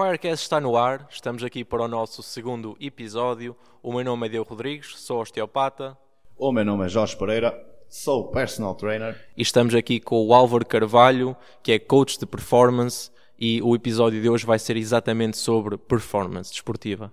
Firecast está no ar, estamos aqui para o nosso segundo episódio. O meu nome é Diogo Rodrigues, sou osteopata. O meu nome é Jorge Pereira, sou personal trainer. E estamos aqui com o Álvaro Carvalho, que é coach de performance, e o episódio de hoje vai ser exatamente sobre performance desportiva.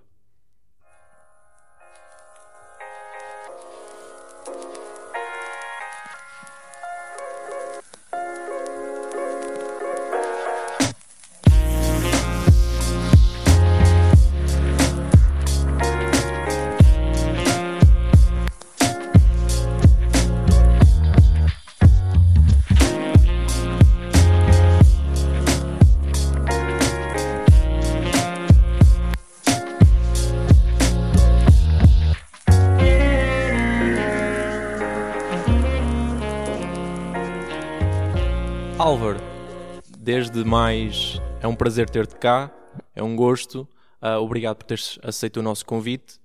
Desde mais é um prazer ter-te cá, é um gosto. Uh, obrigado por teres aceito o nosso convite.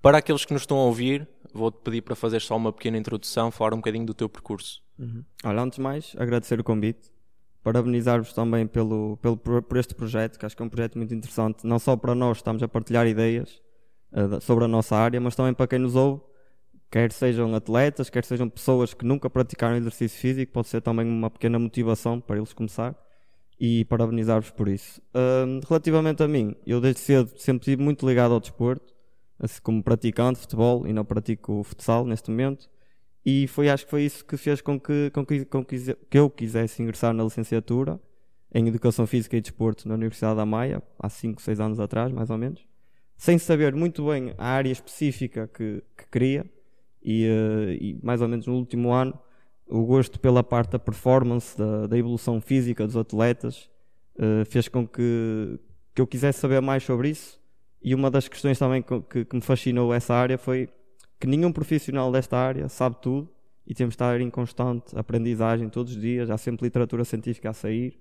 Para aqueles que nos estão a ouvir, vou-te pedir para fazer só uma pequena introdução, falar um bocadinho do teu percurso. Uhum. Olha, antes de mais, agradecer o convite, parabenizar-vos também pelo, pelo, por este projeto, que acho que é um projeto muito interessante, não só para nós, estamos a partilhar ideias uh, sobre a nossa área, mas também para quem nos ouve, quer sejam atletas, quer sejam pessoas que nunca praticaram exercício físico, pode ser também uma pequena motivação para eles começar e parabenizar-vos por isso. Relativamente a mim, eu desde cedo sempre estive muito ligado ao desporto, assim como praticante futebol e não pratico futsal neste momento. E foi, acho que foi isso que fez com que, com que, com que, que eu quisesse ingressar na licenciatura em Educação Física e Desporto na Universidade da Maia, há 5, 6 anos atrás, mais ou menos, sem saber muito bem a área específica que, que queria e, uh, e, mais ou menos no último ano o gosto pela parte da performance, da, da evolução física dos atletas uh, fez com que, que eu quisesse saber mais sobre isso e uma das questões também que, que me fascinou essa área foi que nenhum profissional desta área sabe tudo e temos de estar em constante aprendizagem todos os dias, há sempre literatura científica a sair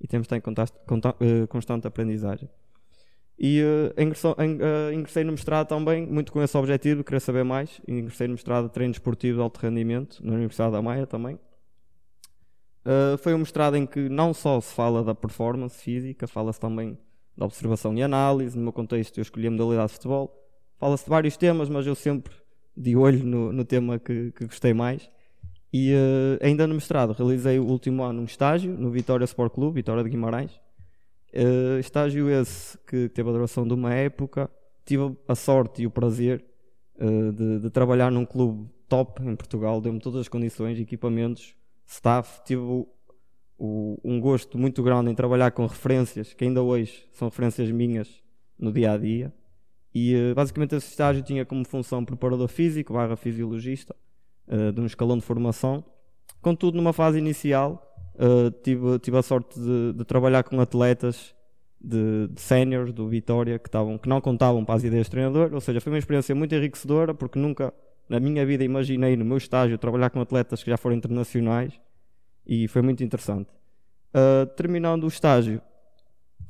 e temos de estar em eh, constante aprendizagem. E uh, ingressou, uh, ingressei no mestrado também, muito com esse objetivo, querer saber mais. Ingressei no mestrado de treino esportivo de alto rendimento, na Universidade da Maia também. Uh, foi um mestrado em que não só se fala da performance física, fala-se também da observação e análise. No meu contexto, eu escolhi a modalidade de futebol. Fala-se de vários temas, mas eu sempre de olho no, no tema que, que, gostei mais. E ainda no mestrado, realizei o último ano um estágio no Vitória Sport Clube, Vitória de Guimarães Uh, estágio esse que teve a duração de uma época. Tive a sorte e o prazer uh, de, de, trabalhar num clube top em Portugal. Deu-me todas as condições, equipamentos, staff. Tive o, o, um gosto muito grande em trabalhar com referências que ainda hoje são referências minhas no dia a dia. E uh, basicamente esse estágio tinha como função preparador físico barra fisiologista de um escalão de formação. Contudo, numa fase inicial, Uh, tive, tive a sorte de, de trabalhar com atletas de, de séniores do Vitória que, tavam, que não contavam para as ideias de treinador, ou seja, foi uma experiência muito enriquecedora porque nunca na minha vida imaginei no meu estágio trabalhar com atletas que já foram internacionais e foi muito interessante. Uh, terminando o estágio,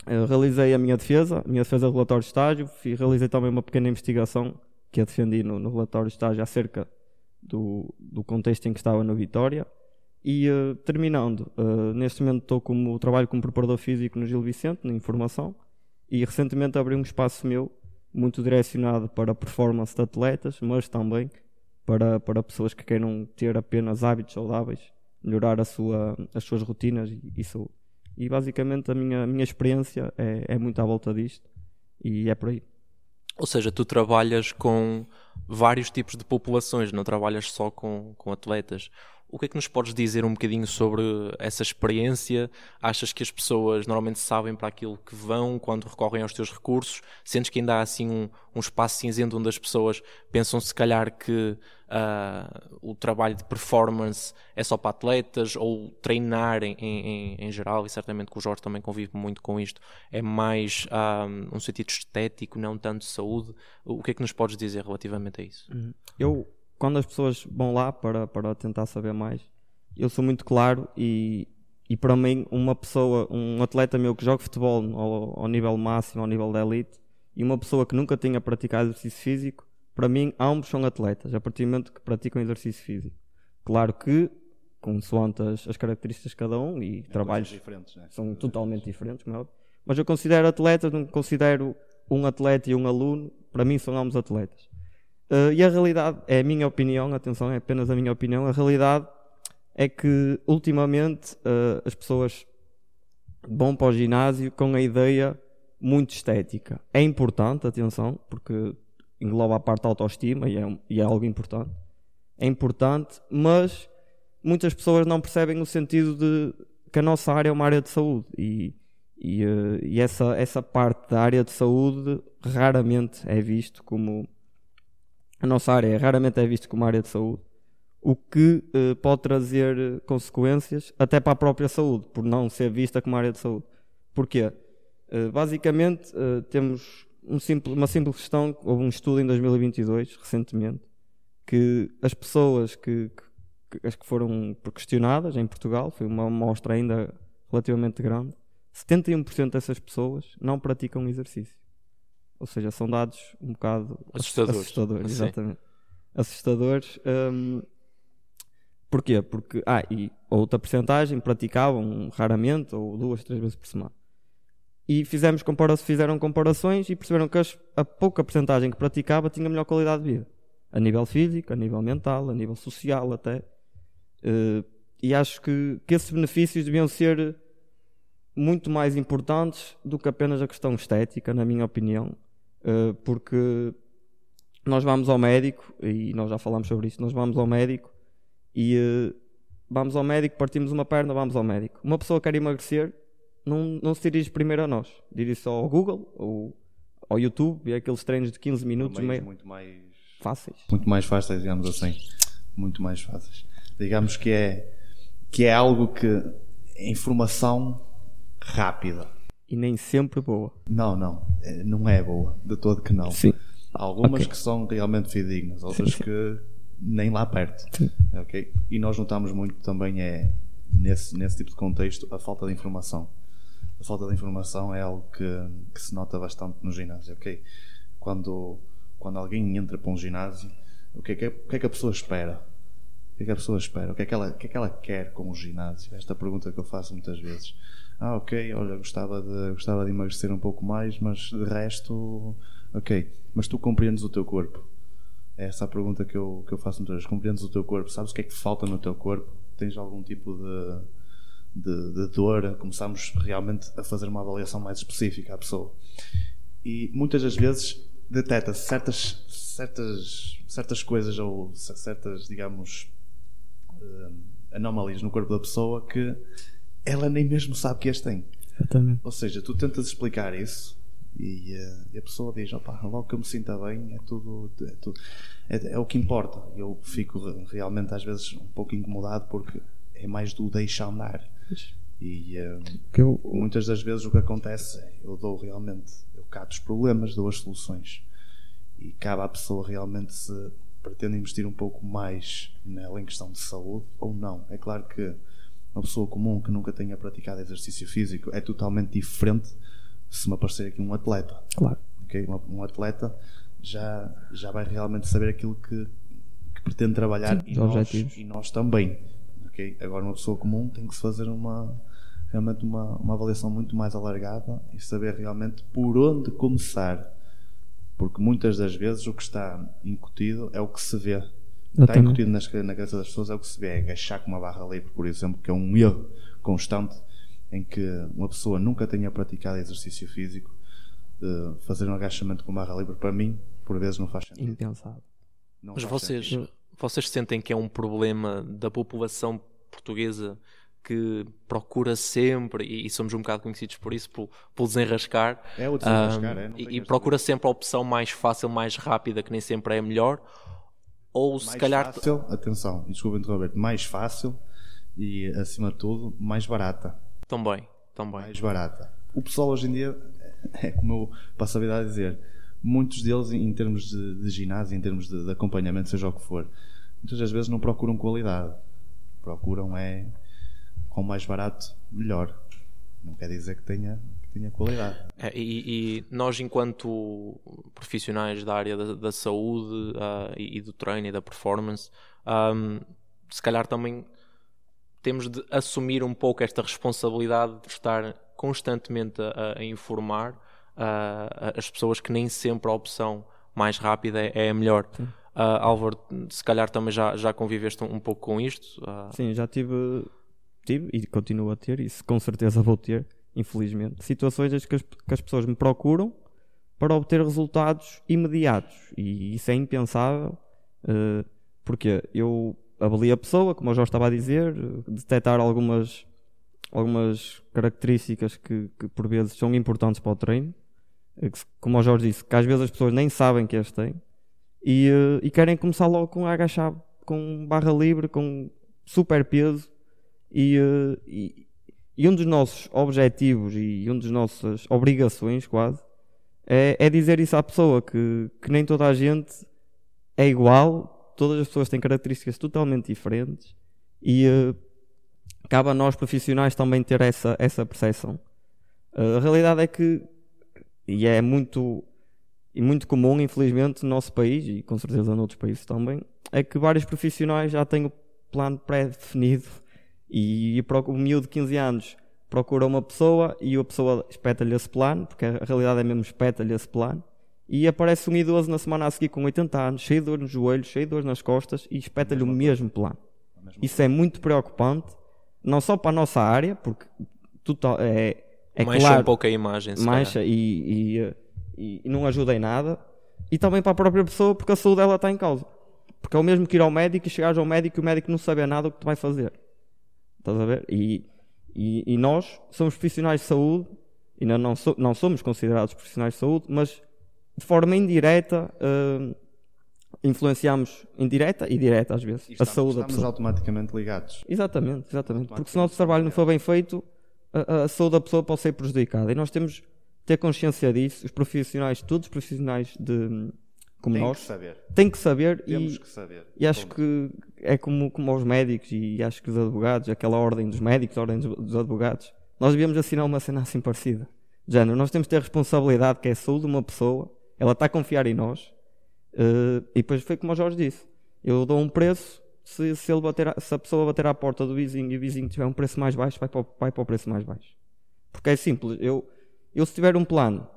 uh, realizei a minha defesa, a minha defesa de relatório de estágio, e realizei também uma pequena investigação que eu defendi no, no relatório de estágio acerca do, do contexto em que estava no Vitória. E uh, terminando, uh, neste momento estou como trabalho como preparador físico no Gil Vicente, na informação, e recentemente abri um espaço meu muito direcionado para performance de atletas, mas também para, para pessoas que queiram ter apenas hábitos saudáveis, melhorar a sua, as suas rotinas e, isso. E basicamente a minha, minha experiência é, é muito à volta disto e é por aí. Ou seja, tu trabalhas com vários tipos de populações, não trabalhas só com, com atletas. O que é que nos podes dizer um bocadinho sobre essa experiência? Achas que as pessoas normalmente sabem para aquilo que vão quando recorrem aos teus recursos? Sentes que ainda há assim um, um espaço cinzento onde as pessoas pensam se calhar que uh, o trabalho de performance é só para atletas ou treinar em, em, em, geral, e certamente que o Jorge também convive muito com isto, é mais uh, um sentido estético, não tanto saúde. O que é que nos podes dizer relativamente a isso? Uhum. Eu quando as pessoas vão lá para, para tentar saber mais, eu sou muito claro e, e para mim, uma pessoa, um atleta meu que joga futebol ao, ao nível máximo, ao nível da elite, e uma pessoa que nunca tenha praticado exercício físico, para mim, ambos são atletas, a partir do momento que praticam exercício físico. Claro que, consoante as, as características de cada um e é trabalhos diferentes, né? são totalmente diferentes, é. Mas eu considero atletas, não considero um atleta e um aluno, para mim são ambos atletas. Uh, e a realidade, é a minha opinião, atenção, é apenas a minha opinião, a realidade é que ultimamente uh, as pessoas vão para o ginásio com a ideia muito estética. É importante, atenção, porque engloba a parte da autoestima e é, e é algo importante. É importante, mas muitas pessoas não percebem o sentido de que a nossa área é uma área de saúde e, e, uh, e essa, essa parte da área de saúde raramente é visto como a nossa área raramente é visto como área de saúde o que uh, pode trazer consequências até para a própria saúde, por não ser vista como área de saúde. Porquê? Uh, basicamente, uh, temos um simples, uma simples questão, houve um estudo em 2022, recentemente, que as pessoas que, que, que, que foram questionadas em Portugal, foi uma amostra ainda relativamente grande, 71% dessas pessoas não praticam exercício. Ou seja, são dados um bocado assustadores. Assustadores, exatamente. Assustadores. Um, Porquê? Porque, ah, e outra porcentagem praticavam raramente ou duas, três vezes por semana. E fizemos compara fizeram comparações e perceberam que as, a pouca porcentagem que praticava tinha melhor qualidade de vida. A nível físico, a nível mental, a nível social até. Uh, e acho que, que esses benefícios deviam ser muito mais importantes do que apenas a questão estética, na minha opinião. Uh, porque nós vamos ao médico, e nós já falamos sobre isso, nós vamos ao médico e uh, vamos ao médico, partimos uma perna, vamos ao médico. Uma pessoa quer emagrecer, não, não se dirige primeiro a nós, dirige-se ao Google ou ao YouTube, e é aqueles treinos de 15 minutos meio... muito mais fáceis. Muito mais fáceis, digamos assim. Muito mais fáceis. Digamos que é que é algo que é informação rápida. E nem sempre boa. Não, não. É, não é boa. De todo que não. Sim. Há algumas okay. que são realmente fidedignas, outras sim, sim. que nem lá perto. Sim. Okay? E nós notamos muito também é nesse, nesse tipo de contexto a falta de informação. A falta de informação é algo que, que se nota bastante no ginásio. Okay? Quando, quando alguém entra para um ginásio, o que, é que, o que é que a pessoa espera? O que é que a pessoa espera? O que é que ela, o que é que ela quer com o ginásio? Esta pergunta que eu faço muitas vezes. Ah, ok, olha, gostava de, gostava de emagrecer um pouco mais, mas de resto, ok. Mas tu compreendes o teu corpo é essa a pergunta que eu, que eu faço muitas vezes. Compreendes o teu corpo? Sabes o que é que falta no teu corpo? Tens algum tipo de, de, de dor? Começamos realmente a fazer uma avaliação mais específica à pessoa. E muitas das vezes detecta-se certas, certas, certas coisas ou certas, digamos, uh, anomalias no corpo da pessoa que ela nem mesmo sabe que as tem. Exatamente. Ou seja, tu tentas explicar isso e, uh, e, a pessoa diz: opa, logo que eu me sinta bem, é tudo. É, tudo, é, é o que importa. Eu fico realmente, às vezes, um pouco incomodado porque é mais do deixar andar. E uh, eu... muitas das vezes o que acontece é eu dou realmente, eu cato os problemas, dou as soluções. E cabe à pessoa realmente se pretende investir um pouco mais nela em questão de saúde ou não. É claro que uma pessoa comum que nunca tenha praticado exercício físico é totalmente diferente se me aparecer aqui um atleta. Claro. Okay? Um atleta já, já vai realmente saber aquilo que, que pretende trabalhar Sim, e, nós, e nós também. Okay? Agora, uma pessoa comum tem que se fazer uma, realmente uma, uma avaliação muito mais alargada e saber realmente por onde começar. Porque muitas das vezes o que está incutido é o que se vê. Eu está também. incutido nas, na cabeça das pessoas é o que se vê. É agachar com uma barra livre, por exemplo, que é um erro constante em que uma pessoa nunca tenha praticado exercício físico, fazer um agachamento com barra livre, para mim, por vezes não faz sentido. Impensável. Não Mas vocês, sentido. vocês sentem que é um problema da população portuguesa que procura sempre, e, somos um bocado conhecidos por isso, por, por desenrascar, é o desenrascar um, é, e, e procura sempre a opção mais fácil, mais rápida, que nem sempre é a melhor, ou mais se calhar. Fácil, atenção, desculpa interromper, mais fácil e acima de tudo mais barata. Também, também. Mais barata. O pessoal hoje em dia, é como eu passo a vida a dizer, muitos deles, em termos de, de ginásio, em termos de, de, acompanhamento, seja o que for, muitas das vezes não procuram qualidade. Procuram é, com mais barato, melhor. Não quer dizer que tenha, que tenha qualidade. É, e, e, nós, enquanto profissionais da área da, da saúde uh, e, e, do treino e da performance, um, se calhar também temos de assumir um pouco esta responsabilidade de estar constantemente a, a informar uh, as pessoas que nem sempre a opção mais rápida é, é a melhor. Uh, Álvaro, se calhar também já, já conviveste um, um pouco com isto? Uh... Sim, já tive, tive e continuo a ter, isso com certeza vou ter, infelizmente, situações que as, que as pessoas me procuram para obter resultados imediatos. E isso é impensável uh, porque eu avalio a pessoa, como eu já estava a dizer, detectar algumas, algumas características que, que por vezes são importantes para o treino, eh, como o Jorge disse, que às vezes as pessoas nem sabem que as têm e, e querem começar logo com agachar com barra livre, com super peso e, e, e um dos nossos objetivos e um das nossas obrigações quase é, é dizer isso à pessoa que, que nem toda a gente é igual, todas as pessoas têm características totalmente diferentes e uh, cabe a nós profissionais também ter essa, essa percepção. Uh, a realidade é que, e é muito, e muito comum, infelizmente, no nosso país e com certeza noutros países também, é que vários profissionais já têm o plano pré-definido e, e para o miúdo de 15 anos procura uma pessoa e a pessoa espeta-lhe esse plano, porque a realidade é mesmo espeta-lhe esse plano, e aparece um idoso na semana a seguir com 80 anos, cheio de dor nos joelhos, cheio de dor nas costas e espeta-lhe o mesmo plano. Isso é muito preocupante, não só para a nossa área, porque total, é, é mancha claro, um pouco a imagem, mancha e, e, e, e, não ajuda em nada, e também para a própria pessoa, porque a saúde dela está em causa. Porque é o mesmo que ir ao médico e chegares ao médico e o médico não sabe nada o que tu vai fazer. Estás a ver? E, e, e nós somos profissionais de saúde, ainda não, so, não somos considerados profissionais de saúde, mas de forma indireta uh, influenciamos indireta e direta às vezes estamos, a saúde da pessoa. Estamos automaticamente ligados. Exatamente, exatamente. Porque se o nosso trabalho não for bem feito, a, a, saúde da pessoa pode ser prejudicada. E nós temos de ter consciência disso, os profissionais, todos os profissionais de como tem nós, que saber. tem que saber Temos e, que saber. e acho que é como, como os médicos e acho que os advogados, aquela ordem dos médicos, a ordem dos, dos advogados, nós devíamos assinar uma cena assim parecida. Género, nós temos que ter responsabilidade que é a saúde de uma pessoa, ela está a confiar em nós, uh, e depois foi como o Jorge disse, eu dou um preço, se, se, ele bater, se a pessoa bater à porta do vizinho e o vizinho tiver um preço mais baixo, vai para, o, vai para o preço mais baixo. Porque é simples, eu, eu se tiver um plano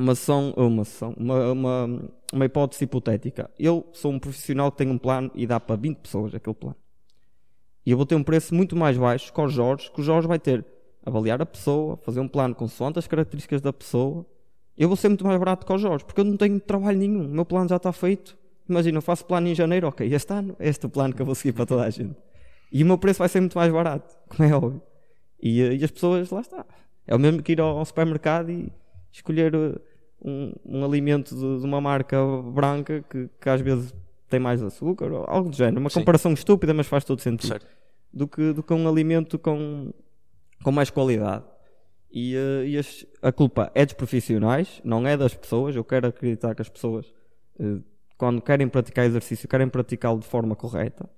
uma sessão, uma sessão, uma, uma, uma hipótese hipotética. Eu sou um profissional que tem um plano e dá para 20 pessoas aquele plano. E eu vou ter um preço muito mais baixo que o Jorge, que o Jorge vai ter avaliar a pessoa, fazer um plano consoante as características da pessoa. Eu vou ser muito mais barato que o Jorge, porque eu não tenho trabalho nenhum. O meu plano já está feito. Imagina, eu faço plano em janeiro, ok, este ano, este é o plano que eu vou seguir para toda a gente. E o meu preço vai ser muito mais barato, como é óbvio. E, e as pessoas, lá está. É o mesmo que ir ao, ao supermercado e escolher um, um alimento de, de, uma marca branca que, que, às vezes tem mais açúcar, ou algo do género. Uma Sim. comparação estúpida, mas faz todo sentido. Certo. Do que, do que um alimento com, com mais qualidade. E, uh, e as, a culpa é dos profissionais, não é das pessoas. Eu quero acreditar que as pessoas, uh, quando querem praticar exercício, querem praticá-lo de forma correta.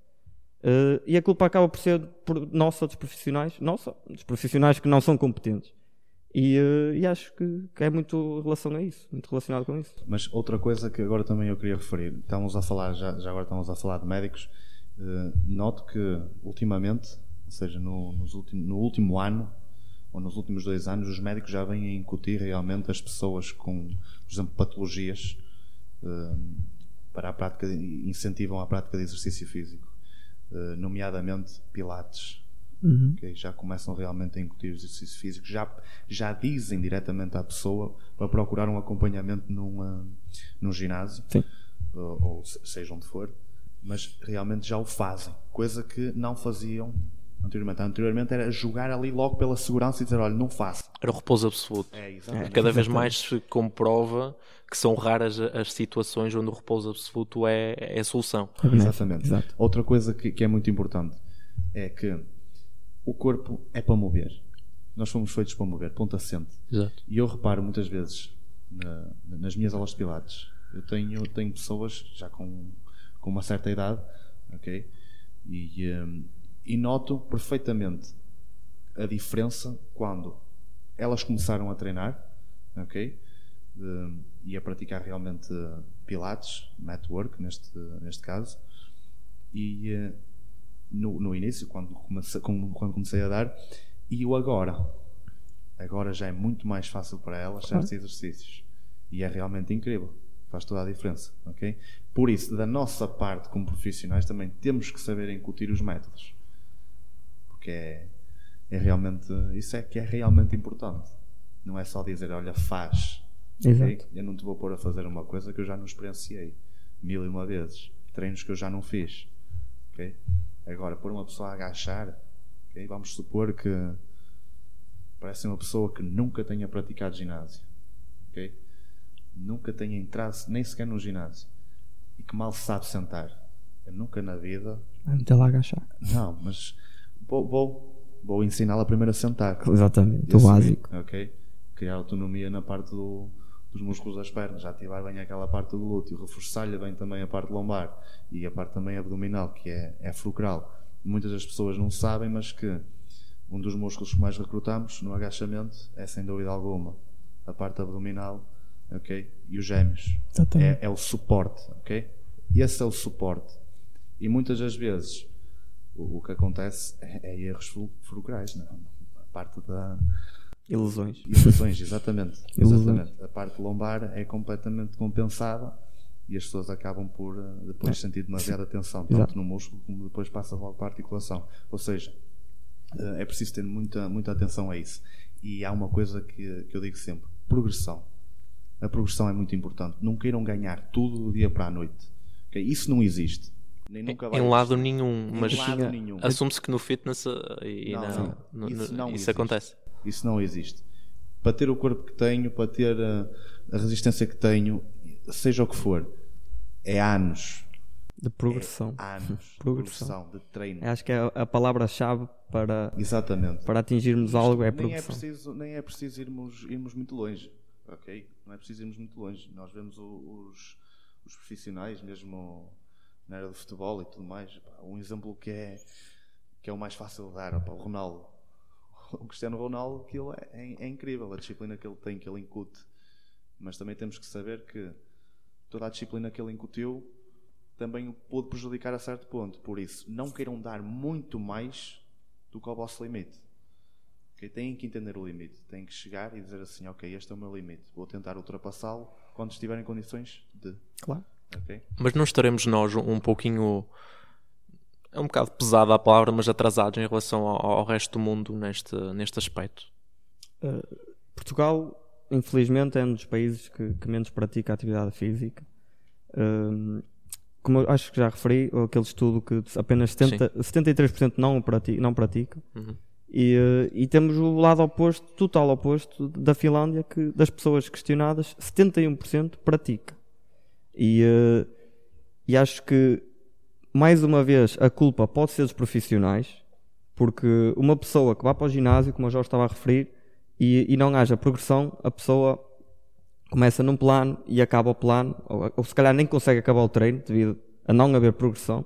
Uh, e a culpa acaba por ser por nossa dos profissionais, nossa, dos profissionais que não são competentes. E, uh, e acho que, que, é muito relação a isso, muito relacionado com isso. Mas outra coisa que agora também eu queria referir, estamos a falar, já, já agora estamos a falar de médicos, uh, noto que ultimamente, ou seja, no, no último ano, ou nos últimos dois anos, os médicos já vêm a incutir realmente as pessoas com, por exemplo, patologias uh, para a prática, incentivam a prática de exercício físico, nomeadamente pilates, Uhum. Okay? Já começam realmente a incutir exercício físico, já, já dizem diretamente à pessoa para procurar um acompanhamento num, num ginásio, ou, ou, seja onde for, mas realmente já o fazem, coisa que não faziam anteriormente. Anteriormente era jogar ali logo pela segurança e dizer: olha, não faço. Era o repouso absoluto. É, Cada vez mais se comprova que são raras as situações onde o repouso absoluto é, é a solução. Exatamente. Exato. Outra coisa que, que é muito importante é que o corpo é para mover. Nós fomos feitos para mover, ponto assente. Exato. E eu reparo muitas vezes na, nas minhas aulas de pilates, eu tenho, tenho pessoas já com, com uma certa idade, ok? E, um, e noto perfeitamente a diferença quando elas começaram a treinar, ok? Um, e a praticar realmente pilates, network neste, neste caso, e, uh, no, no início, quando comecei, quando comecei a dar, e o agora. Agora já é muito mais fácil para elas certos exercícios. E é realmente incrível. Faz toda a diferença. ok? Por isso, da nossa parte como profissionais, também temos que saber incutir os métodos. Porque é, é realmente. Isso é que é realmente importante. Não é só dizer, olha, faz. Exato. ok? Eu não te vou pôr a fazer uma coisa que eu já não experienciei mil e uma vezes. Treinos que eu já não fiz. ok? Agora, pôr uma pessoa a agachar, ok? vamos supor que parece uma pessoa que nunca tenha praticado ginásio. ok? Nunca tenha entrado nem sequer no ginásio. E que mal sabe sentar. Eu nunca na vida. Meter lá a agachar. Não, mas vou, vou, vou ensiná-la primeiro a sentar. Exatamente, o básico. Ok? Criar autonomia na parte do- dos músculos das pernas, ativar bem aquela parte do glúteo, reforçar-lhe bem também a parte lombar e a parte também abdominal, que é, é fulcral. Muitas das pessoas não sabem, mas que um dos músculos que mais recrutamos no agachamento é sem dúvida alguma a parte abdominal, ok? E os gêmeos. É, é o suporte, ok? Esse é o suporte. E muitas das vezes o, o que acontece é, é erros ful- fulcrais, não? a parte da, Ilusões. Ilusões, exatamente. Ilusões. exatamente. A parte lombar é completamente compensada e as pessoas acabam por eh, depois sentir demasiada tensão, tanto Exato. no músculo como depois passa logo para a articulação. Ou seja, eh, é preciso ter muita, muita atenção a isso. E há uma coisa que, que eu digo sempre: progressão. A progressão é muito importante. Não queiram ganhar tudo do dia para a noite. ok? Isso não existe. Nem nunca vai Em lado nenhum, Em mas lado nenhum. assume-se que no fitness uh, e Não, na- não. no- Isso não isso acontece. Isso não existe. Para ter o corpo que tenho, para ter a, a resistência que tenho, seja o que for, é anos. De progressão. Anos. de Progressão. progressão, de treino. Acho que é a palavra-chave para, Exatamente. para atingirmos algo é nem, é progressão. preciso, nem é preciso irmos, irmos muito longe. Ok? Não é preciso irmos muito longe. Nós vemos os, os profissionais, mesmo na área do futebol e tudo mais. Um exemplo que é, que é o mais fácil de dar, o Ronaldo. O Cristiano Ronaldo, aquilo é, é- é incrível, a disciplina que ele tem, que ele incute. Mas também temos que saber que toda a disciplina que ele incutiu também o pôde prejudicar a certo ponto. Por isso, não queiram dar muito mais do que ao vosso limite. Ok? Têm que entender o limite. Têm que chegar e dizer assim: Ok, este é o meu limite. Vou tentar ultrapassá-lo quando estiver em condições de. Claro. Ok? Mas não estaremos nós um pouquinho. É um bocado pesada a palavra, mas atrasados em relação ao, ao resto do mundo neste, neste aspecto. Portugal, infelizmente, é um dos países que, que menos pratica atividade física. Hum, como eu acho que já referi, aquele estudo que apenas 70, 73% não, o prati- não pratica. Uhum. E, eh, e temos o lado oposto, total oposto, da Finlândia, que das pessoas questionadas, 71% pratica. E, eh, e acho que, mais uma vez, a culpa pode ser dos profissionais, porque uma pessoa que vá para o ginásio, como eu já estava a referir, e, e não haja progressão, a pessoa começa num plano e acaba o plano, ou, ou se calhar nem consegue acabar o treino devido a não haver progressão,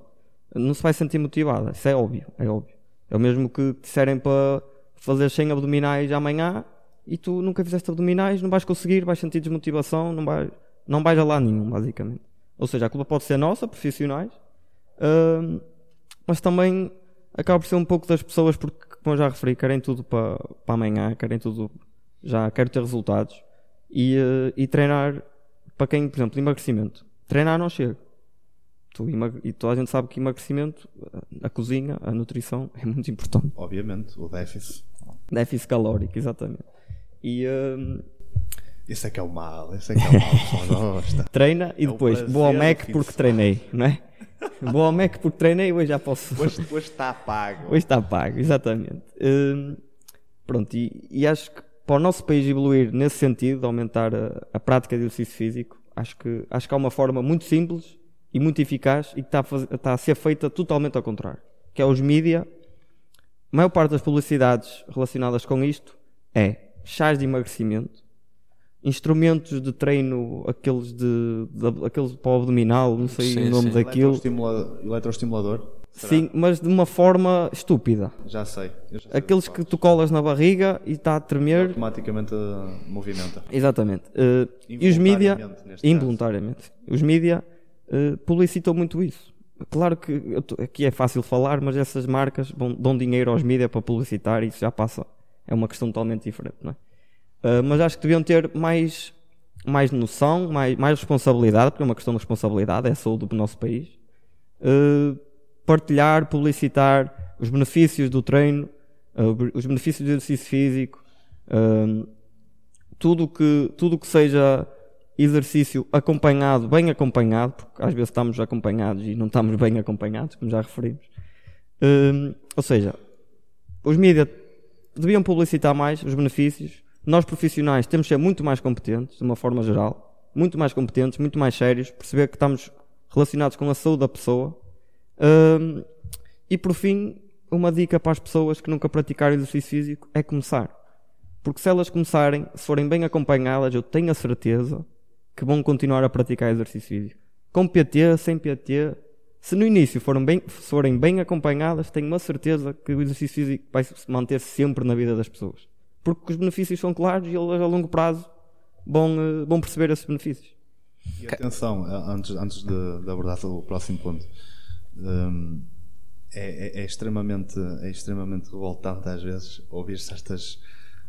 não se vai sentir motivada. Isso é óbvio, é óbvio. É o mesmo que te disserem para fazer 100 abdominais amanhã e tu nunca fizeste abdominais, não vais conseguir, vais sentir desmotivação, não vais, não vais a lá nenhum, basicamente. Ou seja, a culpa pode ser nossa, profissionais, mas também acaba por ser um pouco das pessoas, porque, como eu já referi, querem tudo para, para amanhã, querem tudo, já quero ter resultados e, eh, e treinar, para quem, por exemplo, emagrecimento, treinar não chega. Tu e toda a gente sabe que emagrecimento, a cozinha, a nutrição é muito importante. Obviamente, o déficit. Déficit calórico, exatamente. E Esse é que é o mal. Esse é que é o mal. gosta. treina e É depois vou ao Mac porque treinei, não é? Ao Mac porque treinei hoje já posso. Hoje, hoje está pago. Hoje está pago, exatamente. Hum, pronto, e, e acho que para o nosso país evoluir nesse sentido, de aumentar a, a prática de exercício físico, acho que, acho que há uma forma muito simples e muito eficaz e que está a, está a ser feita totalmente ao contrário. Que é os mídia, a maior parte das publicidades relacionadas com isto é chás de emagrecimento, instrumentos de treino, aqueles de, de- aqueles para o abdominal, não sei Sim, o nome sim. daquilo. Eletroestimula- Eletroestimulador? Será? Sim, mas de uma forma estúpida. Já sei. Já sei Aqueles que tu colas na barriga e está a tremer. automaticamente uh, movimenta. Exatamente. Eh, e os mídia, Involuntariamente, caso. os mídia eh, publicitam muito isso. Claro que tô- aqui é fácil falar, mas essas marcas vão- dão dinheiro aos mídia para publicitar e isso já passa é uma questão totalmente diferente, não é? Uh, mas acho que deviam ter mais, mais noção, mais, mais responsabilidade, porque é uma questão de responsabilidade, é a saúde do nosso país. Uh, partilhar, publicitar os benefícios do treino, uh, os benefícios do exercício físico, tudo que, tudo que seja exercício acompanhado, bem acompanhado, porque às vezes estamos acompanhados e não estamos bem acompanhados, como já referimos. ou seja, os mídias deviam publicitar mais os benefícios. Nós profissionais temos de ser muito mais competentes, de uma forma geral, muito mais competentes, muito mais sérios, perceber que estamos relacionados com a saúde da pessoa. Um, e por fim, uma dica para as pessoas que nunca praticaram exercício físico é começar. Porque se elas começarem, se forem bem acompanhadas, eu tenho a certeza que vão continuar a praticar exercício físico. Com PT, sem PT, se no início forem bem, forem bem acompanhadas, tenho uma certeza que o exercício físico vai se manter sempre na vida das pessoas. Porque os benefícios são claros e elas a longo prazo vão, eh, vão perceber esses benefícios. E atenção, eh, antes, antes de, de abordar o próximo ponto, um, é, é, é, extremamente, é extremamente revoltante às vezes ouvir certas,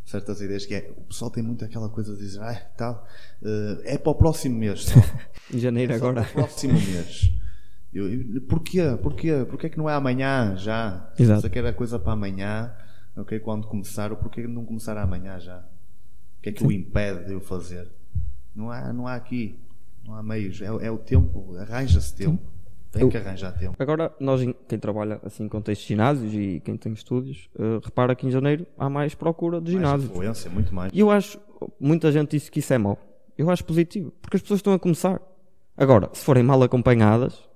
certas ideias que é, o pessoal tem muito aquela coisa de dizer, ah, tal, uh, é para o próximo mês só. em janeiro é agora. Para o próximo mês. Eu, eu, porquê? Porquê? Porquê que não é amanhã já? Exato. Você quer a coisa para amanhã, ok? Quando começar, ou porquê não começar amanhã já? O que é que Sim. o impede de eu fazer? Não há, não há aqui, não há meios. É, é o tempo, arranja-se tempo. Sim. Tem que arranjar tempo. Agora, nós, quem trabalha assim em contexto de ginásios e quem tem estúdios, uh, repara que em janeiro há mais procura de ginásio. Mais influência, muito mais. E eu acho, muita gente disse que isso é mau. Eu acho positivo, porque as pessoas estão a começar. Agora, se forem mal acompanhadas,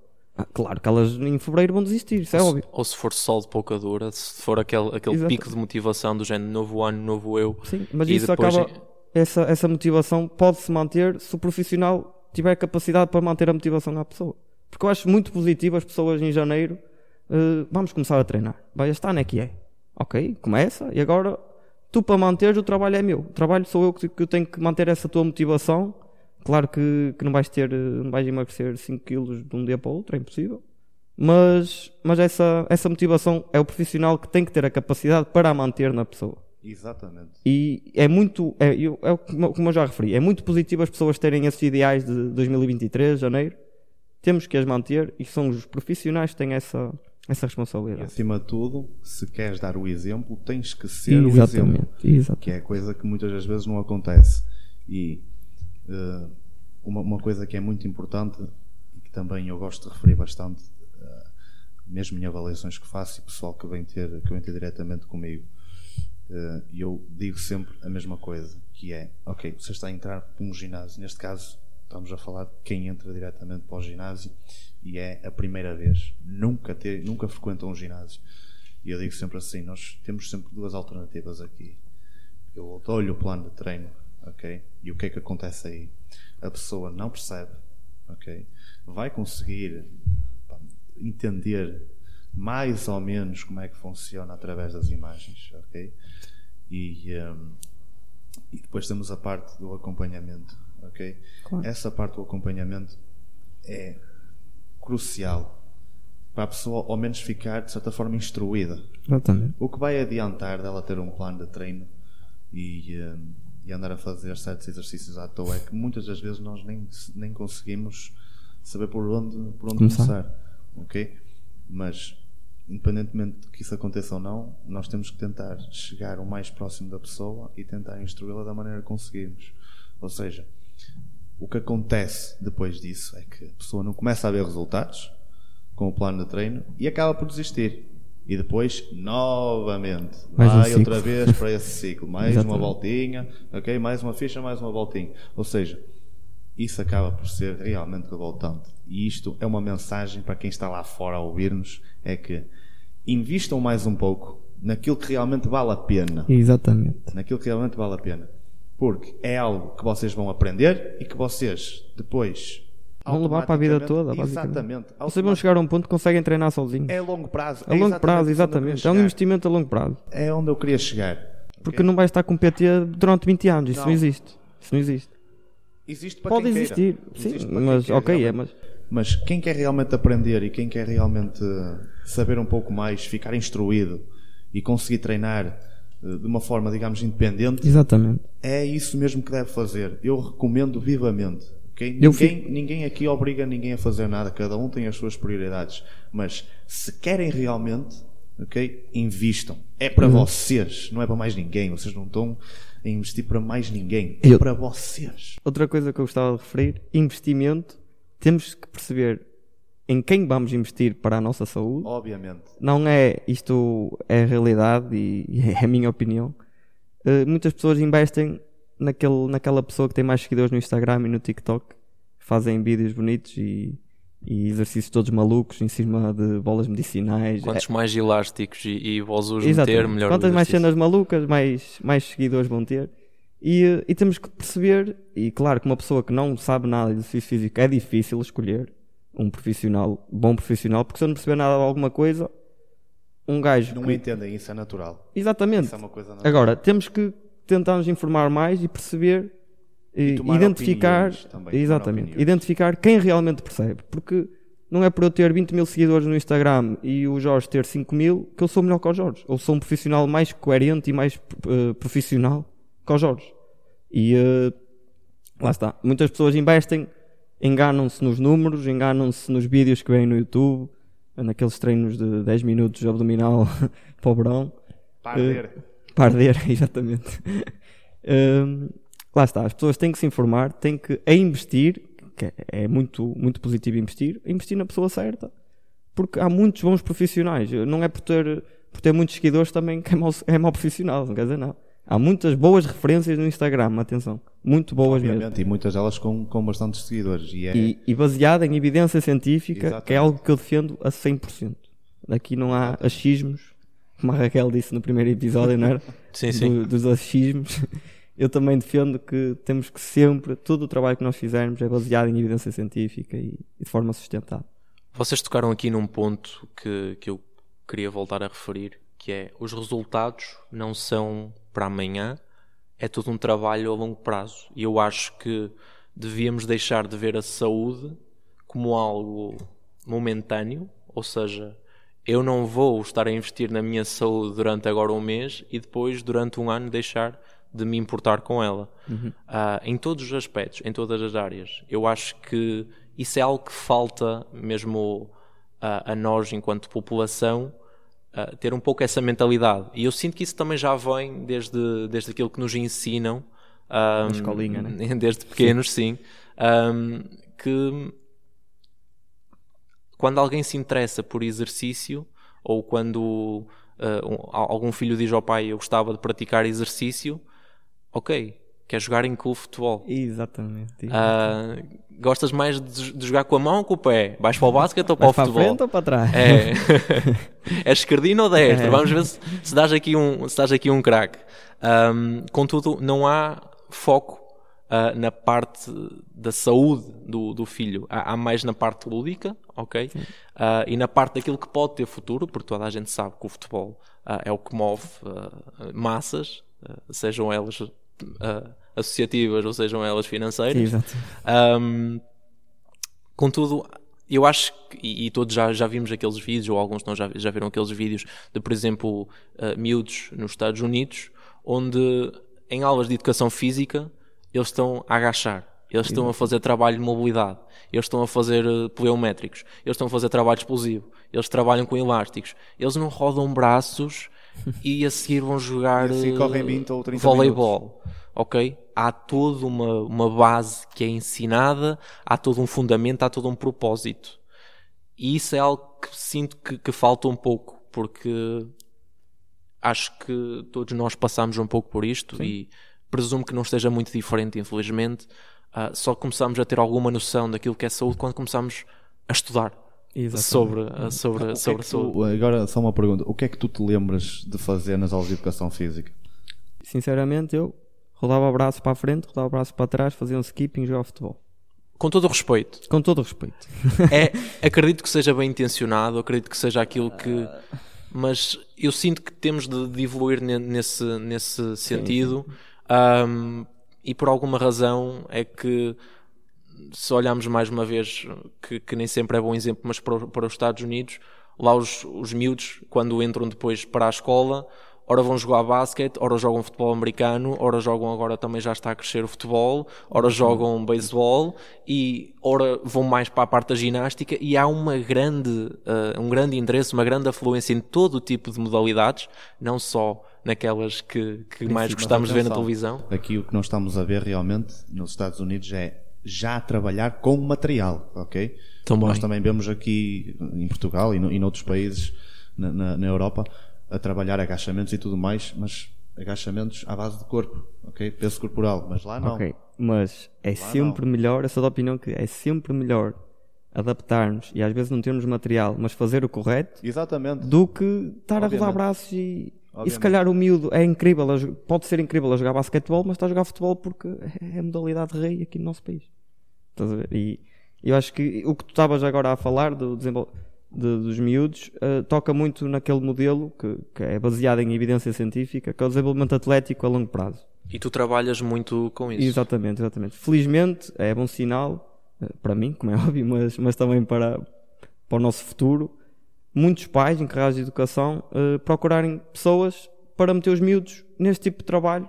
claro que elas em fevereiro vão desistir, isso é ou óbvio. Se, ou se for sol de pouca dura, se for aquele, aquele pico de motivação do género novo ano, novo eu. Sim, mas isso depois... acaba. Essa, essa motivação pode-se manter se o profissional tiver capacidade para manter a motivação à pessoa. Porque eu acho muito positivo as pessoas em janeiro. Uh, vamos começar a treinar. Vai, este ano é que é. Ok, começa e agora tu para manteres o trabalho é meu. O trabalho sou eu que, que tenho que manter essa tua motivação Claro que, que não vais ter, não vais emagrecer 5 kg de um dia para o outro, é impossível. Mas, mas essa, essa motivação é o profissional que tem que ter a capacidade para a manter na pessoa. Exatamente. E é muito, é, é como eu já referi, é muito positivo as pessoas terem esses ideais de 2023, janeiro. Temos que as manter e são os profissionais que têm essa, essa responsabilidade. E acima de tudo, se queres dar o exemplo, tens que ser exatamente, o exemplo. Exatamente. Que é coisa que muitas das vezes não acontece. E uma, uma, coisa que é muito importante e que também eu gosto de referir bastante, uh, mesmo em avaliações que faço e pessoal que vem ter, que vem ter diretamente comigo, uh, eu digo sempre a mesma coisa, que é, ok, você está a entrar para um ginásio, neste caso estamos a falar de quem entra diretamente para o ginásio e é a primeira vez, nunca, ter, nunca frequenta um ginásio. E eu digo sempre assim, nós temos sempre duas alternativas aqui. Eu olho o plano de treino ok? E o que é que acontece aí? A pessoa não percebe, ok? Vai conseguir pá, entender mais ou menos como é que funciona através das imagens, ok? E, um, e depois temos a parte do acompanhamento, ok? Claro. Essa parte do acompanhamento é crucial para a pessoa ao menos ficar de certa forma instruída. Exatamente. O que vai adiantar dela ter um plano de treino e, um, e andar a fazer certos exercícios à toa é que muitas das vezes nós nem, nem conseguimos saber por onde, por onde começar. começar. Ok? Mas, independentemente de que isso aconteça ou não, nós temos que tentar chegar o mais próximo da pessoa e tentar instruí-la da maneira que conseguirmos. Ou seja, o que acontece depois disso é que a pessoa não começa a ver resultados com o plano de treino e acaba por desistir. E depois, novamente, mais vai um outra vez para esse ciclo. Mais uma voltinha, ok? Mais uma ficha, mais uma voltinha. Ou seja, isso acaba por ser realmente revoltante. E isto é uma mensagem para quem está lá fora a ouvir-nos: é que invistam mais um pouco naquilo que realmente vale a pena. Exatamente. Naquilo que realmente vale a pena. Porque é algo que vocês vão aprender e que vocês depois Vão levar para a vida toda, Exatamente. Vocês vão chegar a um ponto que conseguem treinar sozinhos. É a longo prazo. A é longo prazo, exatamente. É um investimento a longo prazo. É onde eu queria chegar. Porque okay? não vais estar com PT durante 20 anos. Isso não, não existe. Isso não existe. Existe para Pode quem existir, queira. sim, mas quer, ok, é, mas... Mas quem quer realmente aprender e quem quer realmente saber um pouco mais, ficar instruído e conseguir treinar eh, de uma forma, digamos, independente, Exatamente. é isso mesmo que deve fazer. Eu recomendo vivamente. Ok? Eu Ninguém, ninguém aqui obriga ninguém a fazer nada, cada um tem as suas prioridades. Mas se querem realmente, ok? Invistam. É para Uhum. vocês, não é para mais ninguém. Vocês não estão a investir para mais ninguém. É Eu- para vocês. Outra coisa que eu gostava de referir, investimento, temos que perceber em quem vamos investir para a nossa saúde. Obviamente. Não é, isto é a realidade e, é a minha opinião. Eh, muitas pessoas investem naquele, naquela pessoa que tem mais seguidores no Instagram e no TikTok, fazem vídeos bonitos e, e exercícios todos malucos em cima de bolas medicinais. Quantos mais elásticos e, e vozes É. Exatamente. meter, melhor Quantas mais cenas malucas, mais, mais seguidores vão ter. E, e temos que perceber, e claro que uma pessoa que não sabe nada de exercício físico é difícil escolher um profissional, bom profissional, porque se eu não perceber nada de alguma coisa, um gajo. Não que- entendem, isso é natural. Exatamente. Isso é uma coisa natural. Agora, temos que tentar nos informar mais e perceber e, tomar identificar, também, exatamente, opiniões. identificar quem realmente percebe, porque não é por eu ter 20 mil seguidores no Instagram e o Jorge ter 5 mil que eu sou melhor que o Jorge. Eu sou um profissional mais coerente e mais eh, profissional que o Jorge. E eh, lá está. Muitas pessoas investem, enganam-se nos números, enganam-se nos vídeos que vêm no YouTube, naqueles treinos de 10 minutos abdominal para o verão. Para arder. Arder, exatamente. Hum, lá está, as pessoas têm que se informar, têm que investir, que é- muito, muito positivo investir, investir na pessoa certa, porque há muitos bons profissionais. Não é por ter, por ter muitos seguidores também que é mau, é mau profissional, não quer dizer nada. Há muitas boas referências no Instagram, atenção. Muito boas mesmo. Obviamente, e muitas delas com, com bastantes seguidores. E é, E, e baseada em evidência científica, que é Exatamente. algo que eu defendo a 100%. Aqui não há achismos, como a Raquel disse no primeiro episódio, não era? Sim, sim. Do- dos achismos. Eu também defendo que temos que sempre, todo o trabalho que nós fizermos é baseado em evidência científica e, e de forma sustentada. Vocês tocaram aqui num ponto que, que eu queria voltar a referir, que é os resultados não são para amanhã, é todo um trabalho a longo prazo. E eu acho que devíamos deixar de ver a saúde como algo momentâneo, ou seja, eu não vou estar a investir na minha saúde durante agora um mês e depois, durante um ano, deixar de me importar com ela. Ah, em todos os aspectos, em todas as áreas. Eu acho que isso é algo que falta mesmo a, a nós, enquanto população, ah, ter um pouco essa mentalidade. E eu sinto que isso também já vem desde, desde aquilo que nos ensinam. ah, Na escolinha, né? Desde pequenos, sim. Ahm, que quando alguém se interessa por exercício ou quando ah, um- algum filho diz ao pai eu gostava de praticar exercício, ok, quer jogar em de futebol. Exatamente. Ah, gostas mais de, de jogar com a mão ou com o pé? Vais para o basquete ou para o Vais para a futebol? frente ou para trás? É. És esquerdino ou destro? É. Vamos ver se, se dás aqui um, se dás aqui um craque. Ahm, contudo, não há foco ah, na parte da saúde do, do filho. Há, há mais na parte lúdica, ok? Ah, e na parte daquilo que pode ter futuro, porque toda a gente sabe que o futebol ah, é o que move massas, sejam elas associativas ou sejam elas financeiras. Exato. Um, contudo, eu acho que, e, e todos já, já vimos aqueles vídeos, ou alguns não já, já viram aqueles vídeos de, por exemplo, uh, miúdos nos Estados Unidos, onde em aulas de educação física eles estão a agachar, eles estão a fazer trabalho de mobilidade, eles estão a fazer uh, pliométricos, eles estão a fazer trabalho explosivo, eles trabalham com elásticos, eles não rodam braços e a seguir vão jogar assim correm 20 ou 30 voleibol ok? Há toda uma, uma base que é ensinada, há todo um fundamento, há todo um propósito. E isso é algo que sinto que, que falta um pouco, porque acho que todos nós passamos um pouco por isto e presumo que não esteja muito diferente, infelizmente. Ah, só começamos a ter alguma noção daquilo que é saúde quando começamos a estudar Exatamente. sobre, ah, sobre, é sobre a saúde. tu- agora, só uma pergunta. O que é que tu te lembras de fazer nas aulas de educação física? Sinceramente, eu rodava o braço para a frente, rodava o braço para trás, fazia um skipping e jogava futebol. Com todo o respeito, Com todo o respeito. é, acredito que seja bem intencionado, acredito que seja aquilo que. Mas eu sinto que temos de, de evoluir ne- nesse, nesse sentido. Ahm, e por alguma razão é que se olharmos mais uma vez, que, que nem sempre é bom exemplo, mas para, para os Estados Unidos, lá os, os miúdos, quando entram depois para a escola, ora vão jogar basquete, ora jogam futebol americano, ora jogam agora também já está a crescer o futebol, ora jogam beisebol e ora vão mais para a parte da ginástica e há uma grande, uh, um grande interesse, uma grande afluência em todo o tipo de modalidades, não só naquelas que, que mais gostamos de ver na televisão. Aqui o que nós estamos a ver realmente nos Estados Unidos é já trabalhar com material, ok? Também. Nós também vemos aqui em Portugal e, no, e noutros países na, na, na Europa a trabalhar agachamentos e tudo mais, mas agachamentos à base de corpo, ok? Peso corporal, mas lá não. Ok, mas é sempre melhor, eu sou da opinião que é sempre melhor adaptarmos e às vezes não termos material, mas fazer o correto Exatamente. do que estar Obviamente. a rodar braços e, e se Obviamente. calhar o miúdo é incrível, pode ser incrível a jogar basquetebol, mas está a jogar futebol porque é a modalidade rei aqui no nosso país. Estás a ver? E eu acho que o que tu estavas agora a falar do desenvol- de- dos miúdos eh, toca muito naquele modelo que, que é baseado em evidência científica, que é o desenvolvimento atlético a longo prazo. E tu trabalhas muito com isso. Exatamente, exatamente. Felizmente é bom sinal, eh, para mim, como é óbvio, mas, mas também para, para o nosso futuro, muitos pais encarregados de educação eh, procurarem pessoas para meter os miúdos neste tipo de trabalho.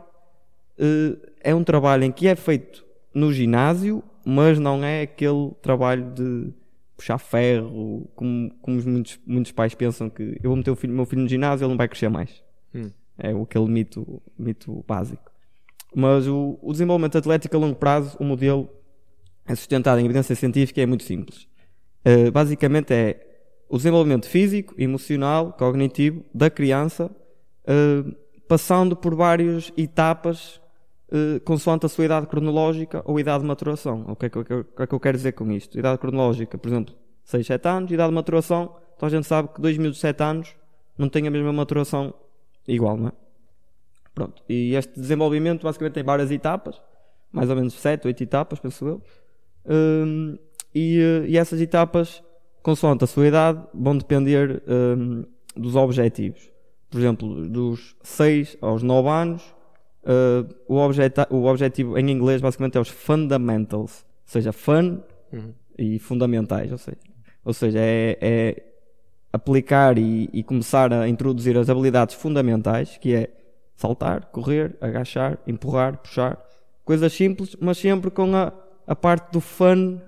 É um trabalho em que é feito no ginásio, mas não é aquele trabalho de puxar ferro, como, como os muitos, muitos pais pensam que eu vou meter o filho- meu filho no ginásio, ele não vai crescer mais. Hum. É aquele mito, mito básico. Mas o, o desenvolvimento atlético a longo prazo, o modelo é sustentado em evidência científica e é muito simples. Uh, basicamente é o desenvolvimento físico, emocional, cognitivo da criança, uh, passando por várias etapas uh, consoante a sua idade cronológica ou idade de maturação. O que, é que, que é que eu quero dizer com isto? Idade cronológica, por exemplo, 6, 7 anos, idade de maturação, então a gente sabe que 2 miúdos de 7 anos não têm a mesma maturação igual, não é? Pronto. E este desenvolvimento basicamente tem várias etapas, mais ou menos 7, 8 etapas, penso eu. Hum, e, eh, e essas etapas, consoante a sua idade, vão depender hum, dos objetivos. Por exemplo, dos 6 aos 9 anos, eh, o, objeta- o objetivo em inglês basicamente é os fundamentals, ou seja, fun Uhum. e fundamentais, ou seja, ou seja é, é aplicar e, e começar a introduzir as habilidades fundamentais, que é saltar, correr, agachar, empurrar, puxar, coisas simples, mas sempre com a, a parte do fun,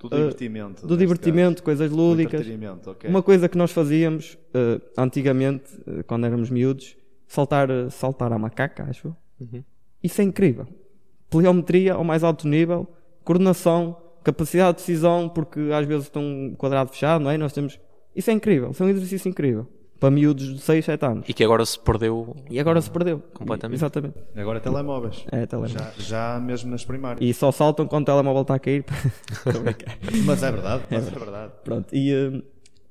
Do eh, divertimento. do neste divertimento, coisas caso. Do lúdicas. entretenimento, ok. Uma coisa que nós fazíamos eh, antigamente, quando éramos miúdos, saltar, saltar à macaca, acho. Uhum. Isso é incrível. Pliometria ao mais alto nível, coordenação, capacidade de decisão, porque às vezes estão um quadrado fechado, não é? Nós temos. Isso é incrível, isso é um exercício incrível. Para miúdos de 6, 7 anos. E que agora se perdeu. E agora se perdeu. Completamente. Exatamente. Agora telemóveis. É, telemóvel. Já, já mesmo nas primárias. E só saltam quando o telemóvel está a cair. Mas é verdade, mas é verdade. Pronto, e eh,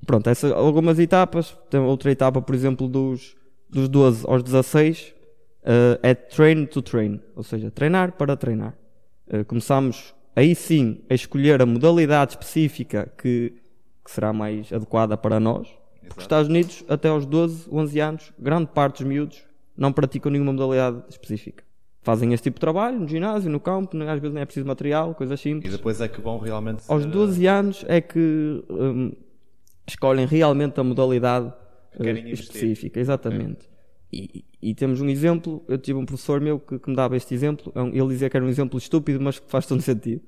pronto, essa, algumas etapas. Tem outra etapa, por exemplo, dos, dos 12 aos 16 eh, é train to train, ou seja, treinar para treinar. Eh, começamos aí sim a escolher a modalidade específica que, que será mais adequada para nós. Porque os Estados Unidos, até aos 12, 11 anos, grande parte dos miúdos não praticam nenhuma modalidade específica. Fazem esse tipo de trabalho no ginásio, no campo, às vezes não é preciso material, coisas E simples. depois é que vão realmente. Aos ser, 12 anos é que hum, escolhem realmente a modalidade eh, investir. específica, exatamente. E, e temos um exemplo, eu tive um professor meu que, que me dava este exemplo, é ele dizia que era um exemplo estúpido, mas que faz todo sentido,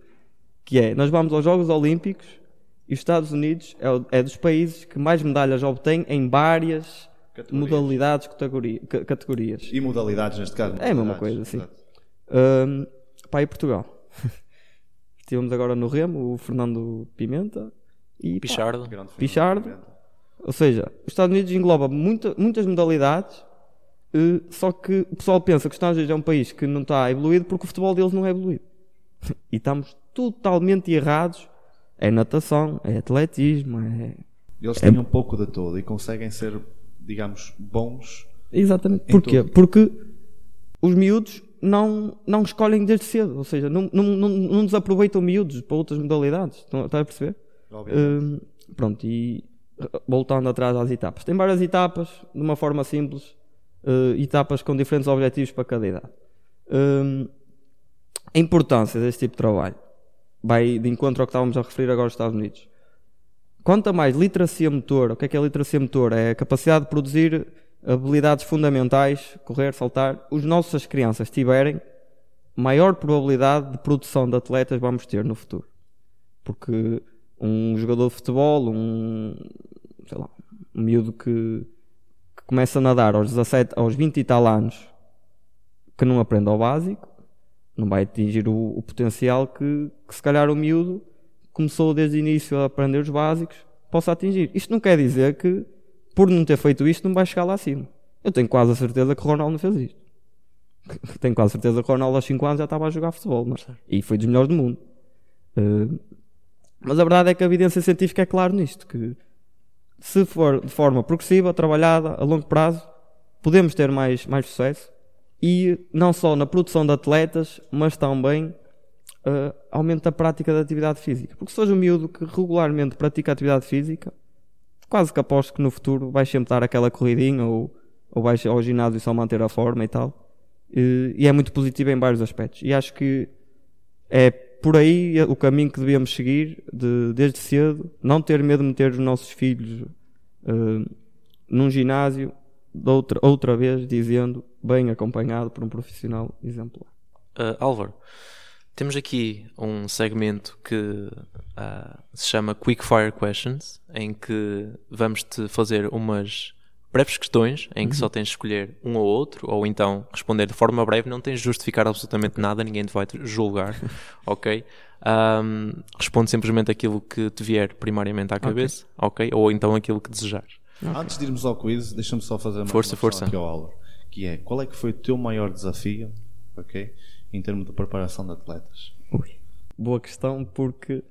que é, nós vamos aos Jogos Olímpicos e os Estados Unidos é, o- é dos países que mais medalhas obtém em várias Categorias. modalidades, categoria- ca- categorias. E modalidades, neste caso. É a mesma coisa, sim. Um, pá, e Portugal? Estivemos agora no Remo, o Fernando Pimenta e Pichardo. Pichardo. Ou seja, os Estados Unidos engloba muita- muitas modalidades, eh, só que o pessoal pensa que os Estados Unidos é um país que não está evoluído porque o futebol deles não é evoluído. E estamos totalmente errados. É natação, é atletismo, é. Eles têm um pouco de tudo e conseguem ser, digamos, bons. Exatamente. Porquê? tudo. Porque os miúdos não, não escolhem desde cedo, ou seja, não, não, não, não desaproveitam miúdos para outras modalidades. Estão, está a perceber? Hum, pronto, e voltando atrás às etapas. Tem várias etapas, de uma forma simples, uh, etapas com diferentes objetivos para cada idade. Hum, a importância deste tipo de trabalho vai de encontro ao que estávamos a referir agora aos Estados Unidos. Quanto a mais literacia motor, o que é que é literacia motor? É a capacidade de produzir habilidades fundamentais, correr, saltar, os nossas crianças tiverem, maior probabilidade de produção de atletas vamos ter no futuro. Porque um jogador de futebol, um, sei lá, um miúdo que começa a nadar aos 17, aos 20 e tal anos, que não aprende ao básico, não vai atingir o, o potencial que, que se calhar o miúdo começou desde o início a aprender os básicos, possa atingir. Isto não quer dizer que, por não ter feito isto, não vai chegar lá acima. Eu tenho quase a certeza que o Ronaldo não fez isto. Tenho quase a certeza que o Ronaldo aos 5 anos já estava a jogar futebol, mas, e foi dos melhores do mundo. Uh, mas a verdade é que a evidência científica é clara nisto, que se for de forma progressiva, trabalhada, a longo prazo, podemos ter mais, mais sucesso e não só na produção de atletas, mas também uh, aumento da prática da atividade física. Porque se fores um miúdo que regularmente pratica atividade física, quase que aposto que no futuro vais sempre dar aquela corridinha ou, ou vais ao ginásio só manter a forma e tal. E é muito positivo em vários aspectos. E acho que é por aí o caminho que devemos seguir de, desde cedo, não ter medo de meter os nossos filhos uh, num ginásio, outra, outra vez dizendo, bem acompanhado por um profissional exemplar. Uh, Álvaro, temos aqui um segmento que uh, se chama Quick Fire Questions, em que vamos te fazer umas breves questões em que uhum. só tens de escolher um ou outro, ou então responder de forma breve, não tens de justificar absolutamente nada, ninguém te vai julgar, ok? Um, responde simplesmente aquilo que te vier primariamente à cabeça, ok? okay? Ou então aquilo que desejares. Okay. Antes de irmos ao quiz, deixa-me só fazer uma força, força. aqui ao Álvaro, que é, qual é que foi o teu maior desafio, ok? Em termos de preparação de atletas. Ui. Boa questão, porque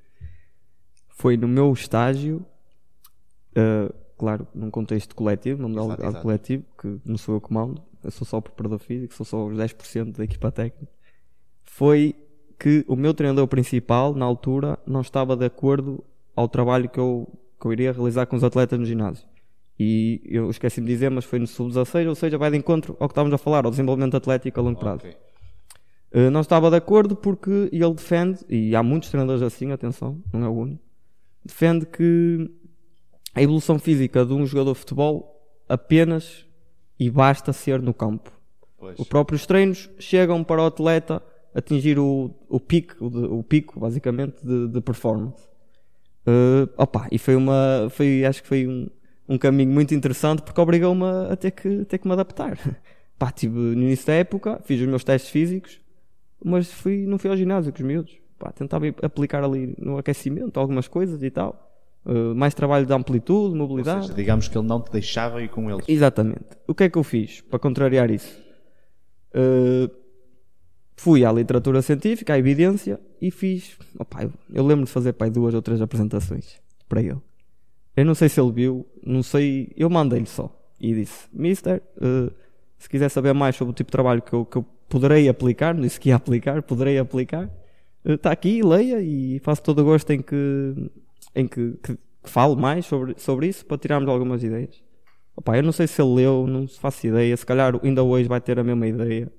foi no meu estágio uh, claro, num contexto coletivo, num modelo exato, exato. coletivo, que não sou eu que mando, eu sou só o preparador físico, sou só os 10% da equipa técnica, foi que o meu treinador principal, na altura, não estava de acordo ao trabalho que eu, que eu iria realizar com os atletas no ginásio. E eu esqueci-me de dizer, mas foi no sub-16, ou seja, vai de encontro ao que estávamos a falar, ao desenvolvimento atlético a longo prazo. Okay. Uh, não estava de acordo porque ele defende, e há muitos treinadores assim, atenção, não é o único, defende que a evolução física de um jogador de futebol apenas e basta ser no campo. Pois. Os próprios treinos chegam para o atleta atingir o, o pico, o, o pico, basicamente, de, de performance. Uh, opa, e foi uma, foi, acho que foi um, um caminho muito interessante porque obrigou-me a, ter que, ter que me adaptar. Pá, tive no início da época, fiz os meus testes físicos, mas fui, não fui ao ginásio com os miúdos. Pá, tentava aplicar ali no aquecimento algumas coisas e tal. Uh, mais trabalho de amplitude, mobilidade. Ou seja, digamos que ele não te deixava ir com eles. Exatamente. O que é que eu fiz para contrariar isso? Uh, fui à literatura científica, à evidência, e fiz. Opa, eu, eu lembro de fazer pai, duas ou três apresentações para ele. Eu não sei se ele viu, não sei. Eu mandei-lhe só e disse: Mister, uh, se quiser saber mais sobre o tipo de trabalho que eu, que eu poderei aplicar, não disse que ia aplicar, poderei aplicar, está aqui, leia e faço todo o gosto em que em que, que, que falo mais sobre, sobre isso para tirarmos algumas ideias. Opa, eu não sei se ele leu, não faço ideia. Se calhar ainda hoje vai ter a mesma ideia.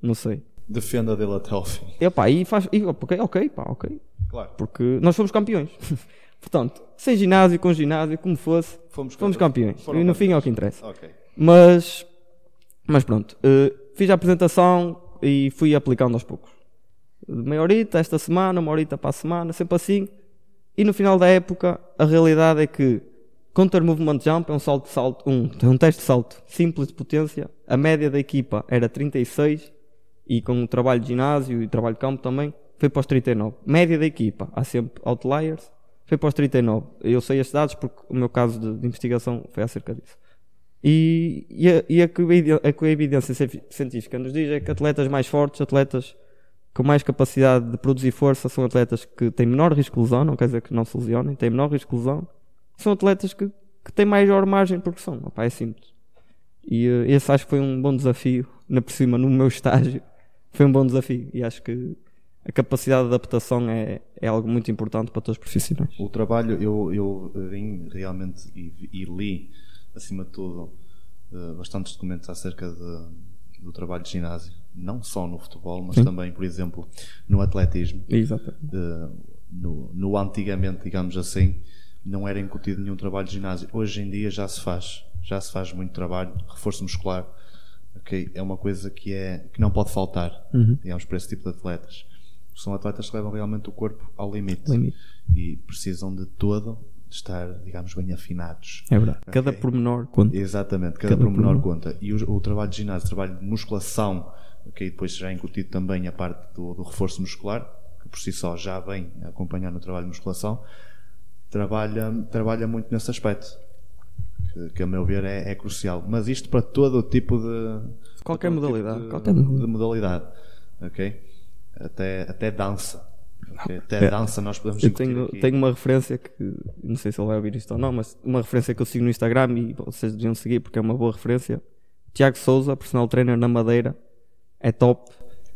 Não sei. Defenda dele até ao fim. E, opa, e faz. E, ok, ok, pá, ok. Claro. Porque nós fomos campeões. Portanto, sem ginásio, com ginásio, como fosse, fomos, fomos campeões. E no fim é o que interessa. Okay. Mas, mas pronto, uh, fiz a apresentação e fui aplicando aos poucos. Meia horita esta semana, uma horita para a semana, sempre assim. E no final da época, a realidade é que Counter Movement Jump é um salto salto, um, um teste de salto simples de potência. A média da equipa era 36 e com o trabalho de ginásio e trabalho de campo também foi para os 39. Média da equipa, há sempre outliers, foi para os 39. Eu sei estes dados porque o meu caso de, de investigação foi acerca disso. E, e, a, e a, que a, que a evidência científica nos diz é que atletas mais fortes, atletas com mais capacidade de produzir força são atletas que têm menor risco de lesão, não quer dizer que não se lesionem, têm menor risco de lesão. São atletas que, que têm maior margem de progressão. Opa, é simples. E uh, esse acho que foi um bom desafio, na por cima, no meu estágio. Foi um bom desafio. E acho que a capacidade de adaptação é, é algo muito importante para todos os profissionais. O trabalho, eu, eu vim realmente e, e li, acima de tudo, uh, bastantes documentos acerca de, do trabalho de ginásio não só no futebol, mas Sim. também, por exemplo, no atletismo. Exato. Uh, no, no, antigamente, digamos assim, não era incutido nenhum trabalho de ginásio. Hoje em dia já se faz. já se faz muito trabalho, reforço muscular, ok? É uma coisa que, é, que não pode faltar, Uhum. digamos, para esse tipo de atletas. São atletas que levam realmente o corpo ao limite, Limite. e precisam de todo estar, digamos, bem afinados. É verdade. Cada Ok. pormenor conta. Exatamente, cada, Cada pormenor pormenor. conta. E o, o trabalho de ginásio, o trabalho de musculação, ok, depois já é incutido também a parte do, do reforço muscular, que por si só já vem a acompanhar no trabalho de musculação, trabalha, trabalha muito nesse aspecto, que, que a meu ver é, é crucial. Mas isto para todo o tipo de. Qualquer o modalidade, de, qualquer modalidade. de modalidade, ok? Até, até dança. Até É. dança nós podemos Eu tenho, aqui. tenho uma referência que não sei se ele vai ouvir isto ou não, mas uma referência que eu sigo no Instagram e vocês deviam seguir porque é uma boa referência. Tiago Souza, personal trainer na Madeira, é top.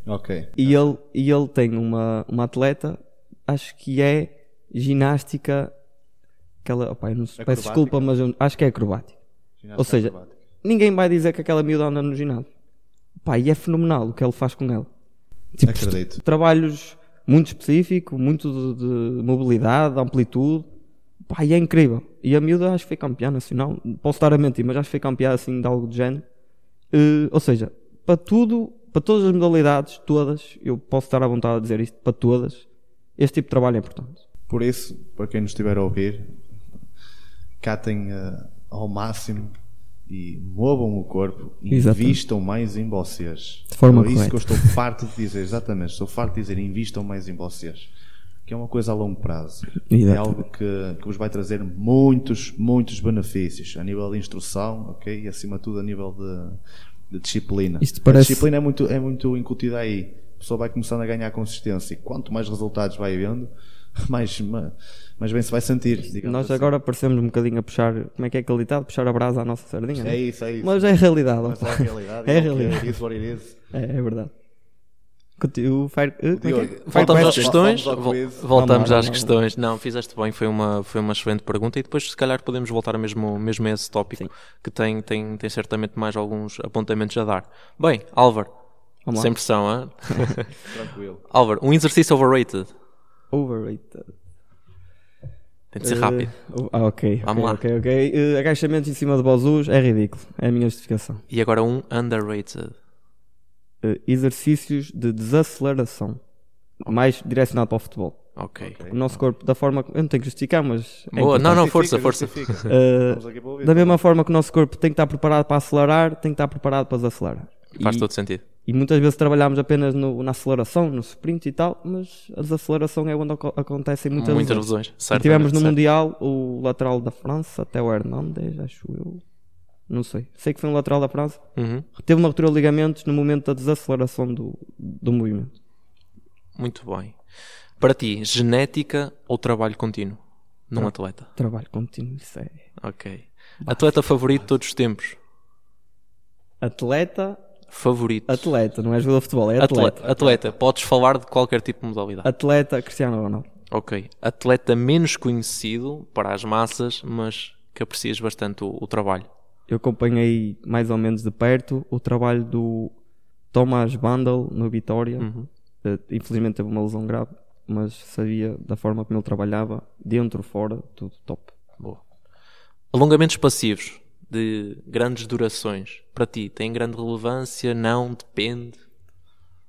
Ok. E ele, e ele tem uma, uma atleta, acho que é ginástica. Aquela, opa, eu não sei, peço desculpa, mas eu acho que é acrobática. Ginástica Ou seja, acrobática. Ninguém vai dizer que aquela miúda anda no ginásio. Pá, e é fenomenal o que ele faz com ela. Tipo, Acredito. trabalhos muito específicos, muito de, de mobilidade, de amplitude. Pá, e é incrível. E a miúda acho que foi campeã nacional. Posso estar a mentir, mas acho que foi campeã assim de algo do género. Eh, ou seja, para tudo, para todas as modalidades, todas, eu posso estar à vontade de dizer isto, para todas, este tipo de trabalho é importante. Por isso, para quem nos estiver a ouvir, catem eh, ao máximo e movam o corpo e invistam mais em vocês. De forma é isso correta. que eu estou farto de dizer, exatamente. Estou farto de dizer, invistam mais em vocês. Que é uma coisa a longo prazo. É Exatamente. algo que, que vos vai trazer muitos, muitos benefícios a nível de instrução, ok? E acima de tudo a nível de, de disciplina. Isto parece- A disciplina é muito, é muito incutida aí. A pessoa vai começando a ganhar consistência. E quanto mais resultados vai vendo, mais, ma- mais bem se vai sentir. Nós assim. agora parecemos um bocadinho a puxar, como é que é aquele ditado? Puxar a brasa à nossa sardinha. não É isso, é isso. Mas é realidade. Mas é realidade. É a ok, realidade. It is what it is. É, é verdade. Fire, eh, como é é? Diogo, Fire Voltamos às questões. Vamos ao Vol- quiz. Voltamos Vamos lá, às lá. questões. Não, fizeste bem, foi uma, foi uma excelente pergunta e depois se calhar podemos voltar mesmo, mesmo a esse tópico que tem, tem, tem certamente mais alguns apontamentos a dar. Bem, Álvaro, Vamos lá. sem pressão, hein? Tranquilo. Álvaro, um exercício overrated. Overrated. Tem de ser Eh, rápido. oh, ah, ok. Vamos ok, lá. Ok, ok. Eh, agachamentos em cima de bozus é ridículo. É a minha justificação. E agora um underrated. Eh, exercícios de desaceleração. Mais direcionado para o futebol. Ok. O nosso corpo, da forma. Eu não tenho que justificar, mas. é Boa, não, não, força, força. ouvir. da mesma forma que o nosso corpo tem que estar preparado para acelerar, tem que estar preparado para desacelerar. Faz E- todo sentido. E muitas vezes trabalhamos apenas no- na aceleração, no sprint e tal, mas a desaceleração é onde aco- acontecem muitas, Muitas lesões. lesões. Certo. tivemos no certo. Mundial o lateral da França, até o Hernandes, acho eu. Não sei. Sei que foi um lateral da França. Uhum. Teve uma ruptura de ligamentos no momento da desaceleração do, do movimento. Muito bem. Para ti, genética ou trabalho contínuo num atleta? Trabalho contínuo, isso é. Ok. Atleta favorito de todos os tempos? Atleta, Favorito. atleta, não é jogador de futebol, é atleta. Atleta. Atleta. Podes falar de qualquer tipo de modalidade. Atleta Cristiano Ronaldo. Ok. Atleta menos conhecido para as massas, mas que aprecias bastante o, o trabalho. Eu acompanhei mais ou menos de perto o trabalho do Thomas Bandel no Vitória. Uhum. Eh, infelizmente teve uma lesão grave, mas sabia da forma como ele trabalhava, dentro, fora, tudo top. Boa. Alongamentos passivos de grandes durações. Para ti, têm grande relevância? Não? Depende?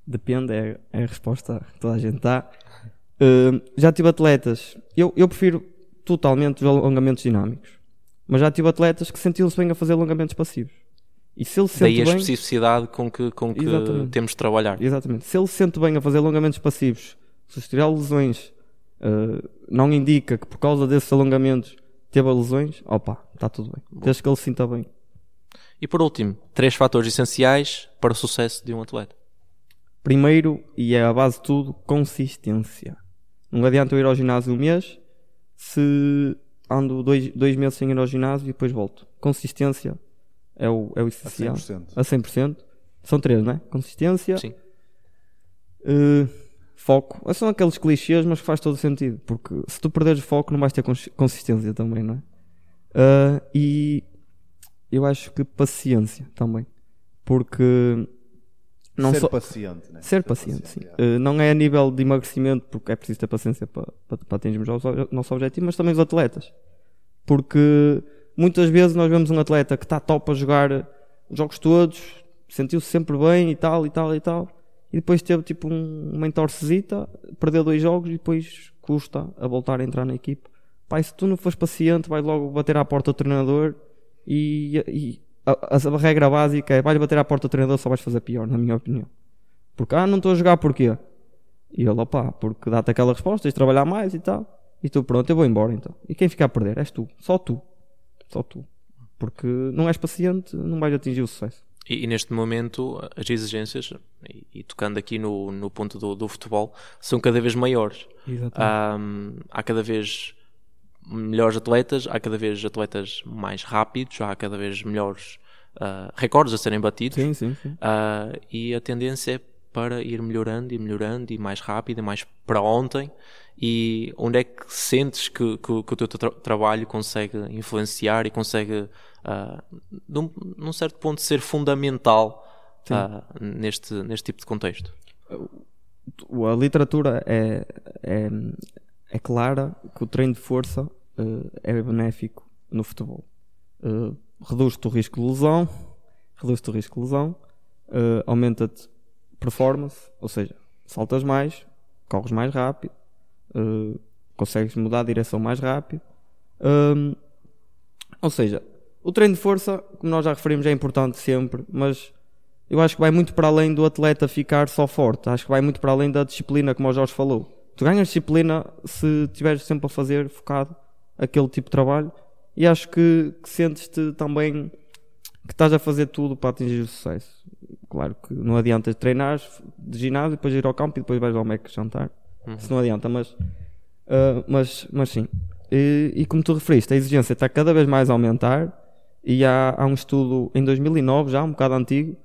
Depende, é, é a resposta que toda a gente dá. Eh, já tive atletas, eu, eu prefiro totalmente os alongamentos dinâmicos, mas já tive atletas que sentiam-se bem a fazer alongamentos passivos. E se ele se Daí a bem, especificidade com que, com que Exatamente. temos de trabalhar. Exatamente. Se ele se sente bem a fazer alongamentos passivos, se de lesões eh, não indica que por causa desses alongamentos teve lesões, opa, está tudo bem. Desde que ele se sinta bem. E por último, três fatores essenciais para o sucesso de um atleta. Primeiro, e é a base de tudo, consistência. Não adianta eu ir ao ginásio um mês se ando dois, dois meses sem ir ao ginásio e depois volto. Consistência é o, é o A essencial. 100%. A 100%. São três, não é? Consistência, Sim. Uh, foco. São aqueles clichês, mas que faz todo sentido. Porque se tu perderes foco, não vais ter cons- consistência também, não é? Uh, e eu acho que paciência também. Porque não Ser só. paciente, né? Ser paciente, sim. yeah. Uh, não é a nível de emagrecimento, porque é preciso ter paciência para, para, para atingirmos o nosso- objetivo, mas também os atletas. Porque muitas vezes nós vemos um atleta que está top a jogar os jogos todos, sentiu-se sempre bem e tal, e tal, e tal, e depois teve tipo um, uma entorcezita, perdeu dois jogos e depois custa a voltar a entrar na equipe. Pai, se tu não fores paciente, vais logo bater à porta do treinador e, e a, a, regra básica é vais bater à porta do treinador só vais fazer pior, na minha opinião. Porque, ah, não estou a jogar porquê? E ele, opá, porque dá-te aquela resposta, tens de trabalhar mais e tal. E tu, pronto, eu vou embora então. E quem fica a perder? És tu. Só tu. Só tu. Porque não és paciente, não vais atingir o sucesso. E, e, neste momento as exigências, e, e tocando aqui no, no ponto do, do, futebol, são cada vez maiores. Um, há cada vez melhores atletas, há cada vez atletas mais rápidos, há cada vez melhores uh, recordes a serem batidos. Sim, sim, sim. Uh, e a tendência é para ir melhorando e melhorando e mais rápido e mais para ontem. E onde é que sentes que, que, que o teu tra trabalho consegue influenciar e consegue, uh, num, num, certo ponto, ser fundamental neste, neste tipo de contexto? A literatura é, é é clara que o treino de força uh, é benéfico no futebol. Uh, Reduz-te o risco de lesão, reduz-te o risco de lesão, uh, aumenta-te performance, ou seja, saltas mais, corres mais rápido, uh, consegues mudar a direção mais rápido. Um, ou seja, o treino de força, como nós já referimos, é importante sempre, mas eu acho que vai muito para além do atleta ficar só forte. Acho que vai muito para além da disciplina, como o Jorge falou. Tu ganhas disciplina se estiveres sempre a fazer focado aquele tipo de trabalho e acho que, que sentes-te também que estás a fazer tudo para atingir o sucesso. Claro que não adianta treinar de ginásio, depois ir ao campo e depois vais ao Mac jantar. Uhum. Isso não adianta, mas, uh, mas, mas sim. E, e, como tu referiste, a exigência está cada vez mais a aumentar e há, há um estudo em 2009, já um bocado antigo,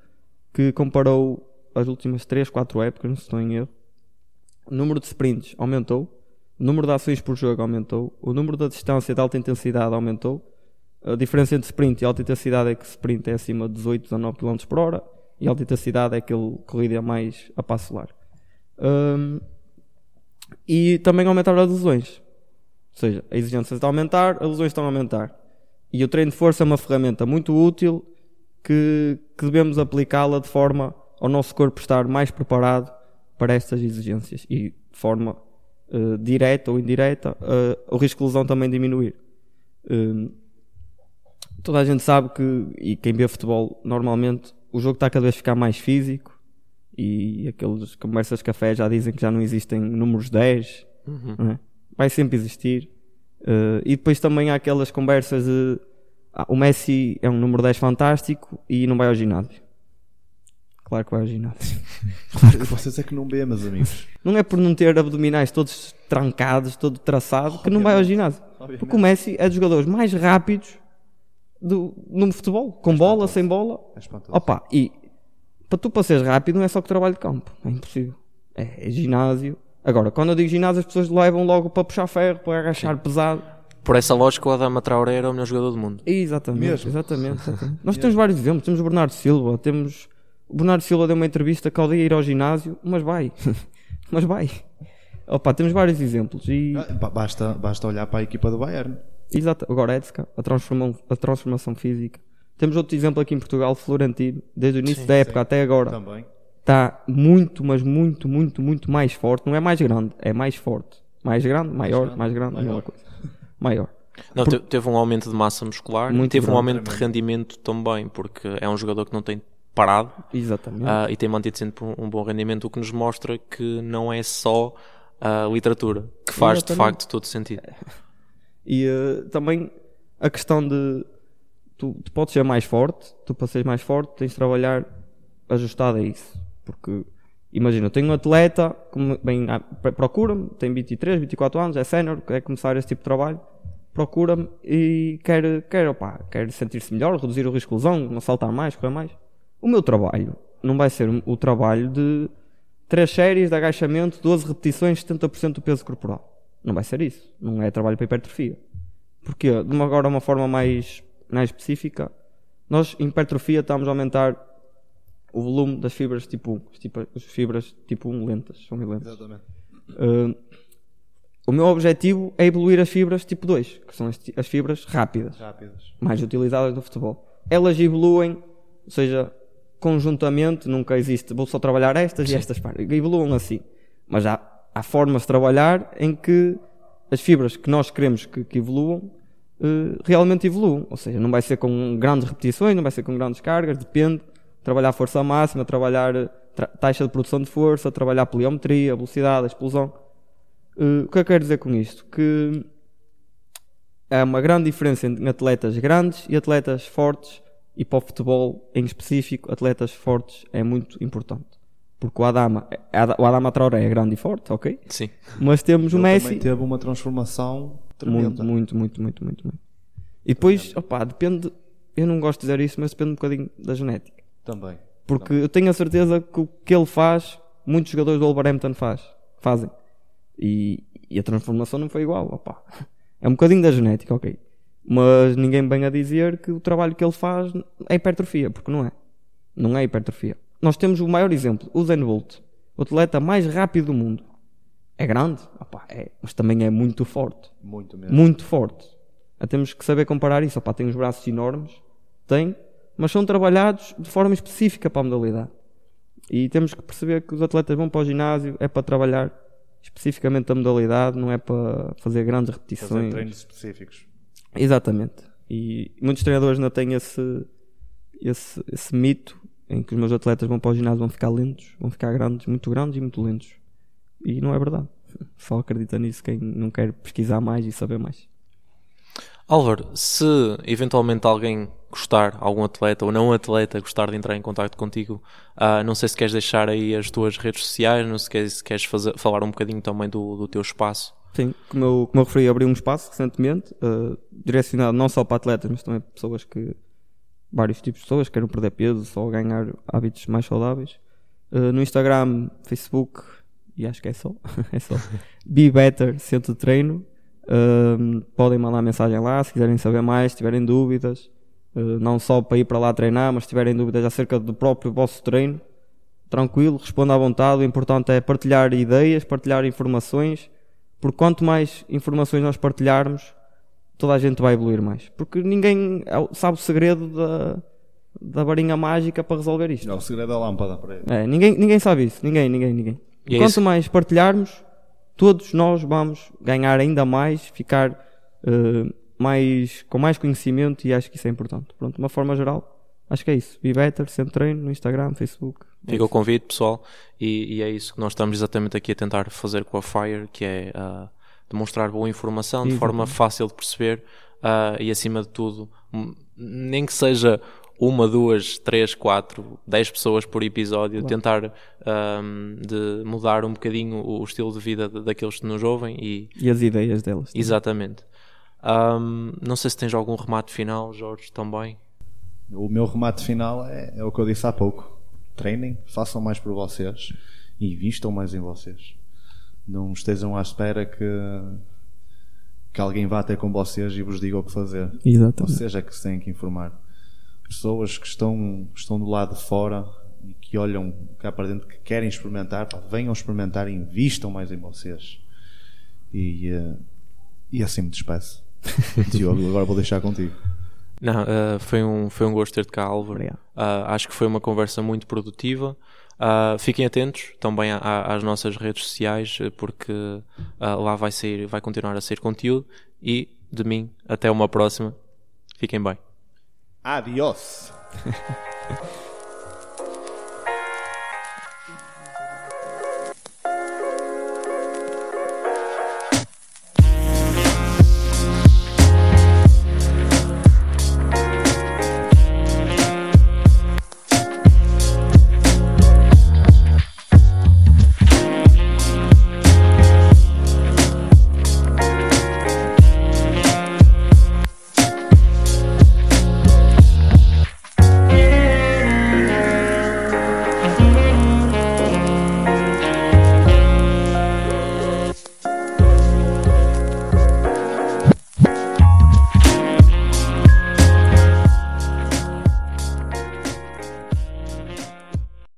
que comparou as últimas 3, 4 épocas, não se estou em erro, o número de sprints aumentou, o número de ações por jogo aumentou, o número da distância de alta intensidade aumentou. A diferença entre sprint e alta intensidade é que sprint é acima de 18 a 19 km por hora e alta intensidade é aquele corrida mais a passo largo. Um, e também aumentaram as lesões. Ou seja, a exigência está a aumentar, as lesões estão a aumentar. E o treino de força é uma ferramenta muito útil que, que devemos aplicá-la de forma ao nosso corpo estar mais preparado para estas exigências e de forma uh, direta ou indireta uh, o risco de lesão também diminuir. Uh, toda a gente sabe que, e quem vê futebol normalmente, o jogo está cada vez a ficar mais físico e aqueles conversas de café já dizem que já não existem números 10, uhum. é? vai sempre existir. E depois também há aquelas conversas de ah, o Messi é um número 10 fantástico e não vai ao ginásio. Claro que vai ao ginásio. Claro que vocês é que não vê, meus amigos. Não é por não ter abdominais todos trancados, todo traçado, que não vai ao ginásio. Obviamente. Porque o Messi é dos jogadores mais rápidos do, no futebol, com é bola, sem bola. É Opa, e para tu para seres rápido não é só que trabalho de campo, é impossível. É, é, ginásio. Agora, quando eu digo ginásio, as pessoas levam logo para puxar ferro, para agachar Sim. pesado. Por essa lógica, o Adama Traoré era o melhor jogador do mundo. Exatamente, exatamente. exatamente. Nós temos vários exemplos. Temos o Bernardo Silva, temos o Bernardo Silva deu uma entrevista que odeia ir ao ginásio, mas vai. mas vai. Opa, temos vários exemplos. E... Ah, basta, basta olhar para a equipa do Bayern. Exato, o Goretzka, a, a transformação física. Temos outro exemplo aqui em Portugal, Florentino, desde o início sim, da época sim. até agora. Também. Está muito, mas muito, muito, muito mais forte. Não é mais grande, é mais forte. Mais grande, maior, mais grande, mais grande maior. coisa. Maior. Não, Por... teve um aumento de massa muscular muito teve grande, um aumento de rendimento também, porque é um jogador que não tem parado Exatamente. Uh, e tem mantido sempre um, um, bom rendimento, o que nos mostra que não é só a literatura que faz Exatamente. de facto todo sentido. E uh, também a questão de tu, tu, podes ser mais forte, tu para seres mais forte tens de trabalhar ajustado a isso. Porque imagina, eu tenho um atleta que bem, ah, procura-me, tem 23, 24 anos, é sénior, quer começar esse tipo de trabalho, procura-me e quer, quer, opa, quer sentir-se melhor, reduzir o risco de lesão, não saltar mais, correr mais. O meu trabalho não vai ser o trabalho de 3 séries de agachamento, 12 repetições, 70% do peso corporal. Não vai ser isso. Não é trabalho para hipertrofia. Porque, de uma, agora uma forma mais, mais específica, nós em hipertrofia estamos a aumentar o volume das fibras tipo 1. Tipo, as fibras tipo 1 lentas, são lentas. Exatamente. Uh, O meu objetivo é evoluir as fibras tipo 2, que são as, as fibras rápidas, Rápidas. mais utilizadas no futebol. Elas evoluem, ou seja, conjuntamente, nunca existe, vou só trabalhar estas e estas partes. Evoluam assim. Mas há, há formas de trabalhar em que as fibras que nós queremos que, que evoluam eh, realmente evoluam. Ou seja, não vai ser com grandes repetições, não vai ser com grandes cargas, depende. Trabalhar força máxima, trabalhar eh, tra- taxa de produção de força, trabalhar pliometria, velocidade, explosão. Eh, o que eu quero dizer com isto? Que há uma grande diferença entre atletas grandes e atletas fortes e para o futebol em específico, atletas fortes é muito importante. Porque o Adama, o Adama Traoré é grande e forte, ok? Sim. Mas temos o Ele Messi também teve uma transformação muito, tremenda. muito, muito, muito, muito, muito. E depois, opá, depende, eu não gosto de dizer isso, mas depende um bocadinho da genética. Também. Porque eu tenho a certeza que o que ele faz, muitos jogadores do Wolverhampton faz, fazem. E, e a transformação não foi igual, opá. É um bocadinho da genética, ok. Mas ninguém vem a dizer que o trabalho que ele faz é hipertrofia, porque não é. Não é hipertrofia. Nós temos o maior exemplo, o Zen Bolt, o atleta mais rápido do mundo. É grande, opá, é, mas também é muito forte. Muito mesmo. Muito forte. Ah, Temos que saber comparar isso. Opá, tem os braços enormes, tem, mas são trabalhados de forma específica para a modalidade. E temos que perceber que os atletas vão para o ginásio é para trabalhar especificamente a modalidade, não é para fazer grandes Fazer repetições. treinos específicos. Exatamente. E muitos treinadores ainda têm esse, esse, esse mito em que os meus atletas vão para o ginásio vão ficar lentos, vão ficar grandes, muito grandes e muito lentos. E não é verdade. Só acredita nisso quem não quer pesquisar mais e saber mais. Álvaro, se eventualmente alguém gostar, algum atleta ou não atleta gostar de entrar em contato contigo, ah, não sei se queres deixar aí as tuas redes sociais, não sei se queres, se queres fazer- falar um bocadinho também do, do teu espaço. Sim, como eu, como eu referi, abri um espaço recentemente, eh, direcionado não só para atletas, mas também para pessoas que. vários tipos de pessoas que querem perder peso, só ganhar hábitos mais saudáveis. Eh, no Instagram, Facebook, e acho que é só, é só. Be Better Centro de Treino. Eh, podem mandar mensagem lá se quiserem saber mais, se tiverem dúvidas. Eh, não só para ir para lá treinar, mas se tiverem dúvidas acerca do próprio vosso treino, tranquilo, responda à vontade. O importante é partilhar ideias, partilhar informações, porque quanto mais informações nós partilharmos, toda a gente vai evoluir mais. Porque ninguém é sabe o segredo da, da varinha mágica para resolver isto. É o segredo da lâmpada para ele. É, ninguém, ninguém sabe isso, ninguém, ninguém, ninguém. E é Quanto isso. mais partilharmos, todos nós vamos ganhar ainda mais, ficar eh, mais, com mais conhecimento e acho que isso é importante. Pronto, de uma forma geral, acho que é isso. Be Better, Centro Treino, no Instagram, Facebook. Fica o convite, pessoal, e, e é isso que nós estamos exatamente aqui a tentar fazer com a Fire, que é ah, demonstrar boa informação de forma fácil de perceber ah, e, acima de tudo, nem que seja uma, duas, três, quatro, dez pessoas por episódio, tentar ahm, de mudar um bocadinho o estilo de vida de- daqueles que nos ouvem e E as ideias delas. exatamente. Ahm, não sei se tens algum remate final, Jorge, também. O meu remate final é, é o que eu disse há pouco. Treinem, façam mais por vocês e investam mais em vocês. Não estejam à espera que, que alguém vá até com vocês e vos diga o que fazer. Exatamente. Vocês é que se têm que informar. Pessoas que estão, estão do lado de fora e que olham cá para dentro, que querem experimentar, pá, venham experimentar e invistam mais em vocês. E, eh, e assim me despeço. Diogo, agora vou deixar contigo. Não, ah, foi, um, foi um gosto ter-te cá, Álvaro. Obrigado. Ah, acho que foi uma conversa muito produtiva. Ah, fiquem atentos também a- a- às nossas redes sociais, porque lá vai, sair, vai continuar a sair conteúdo. E de mim, até uma próxima. Fiquem bem. Adiós!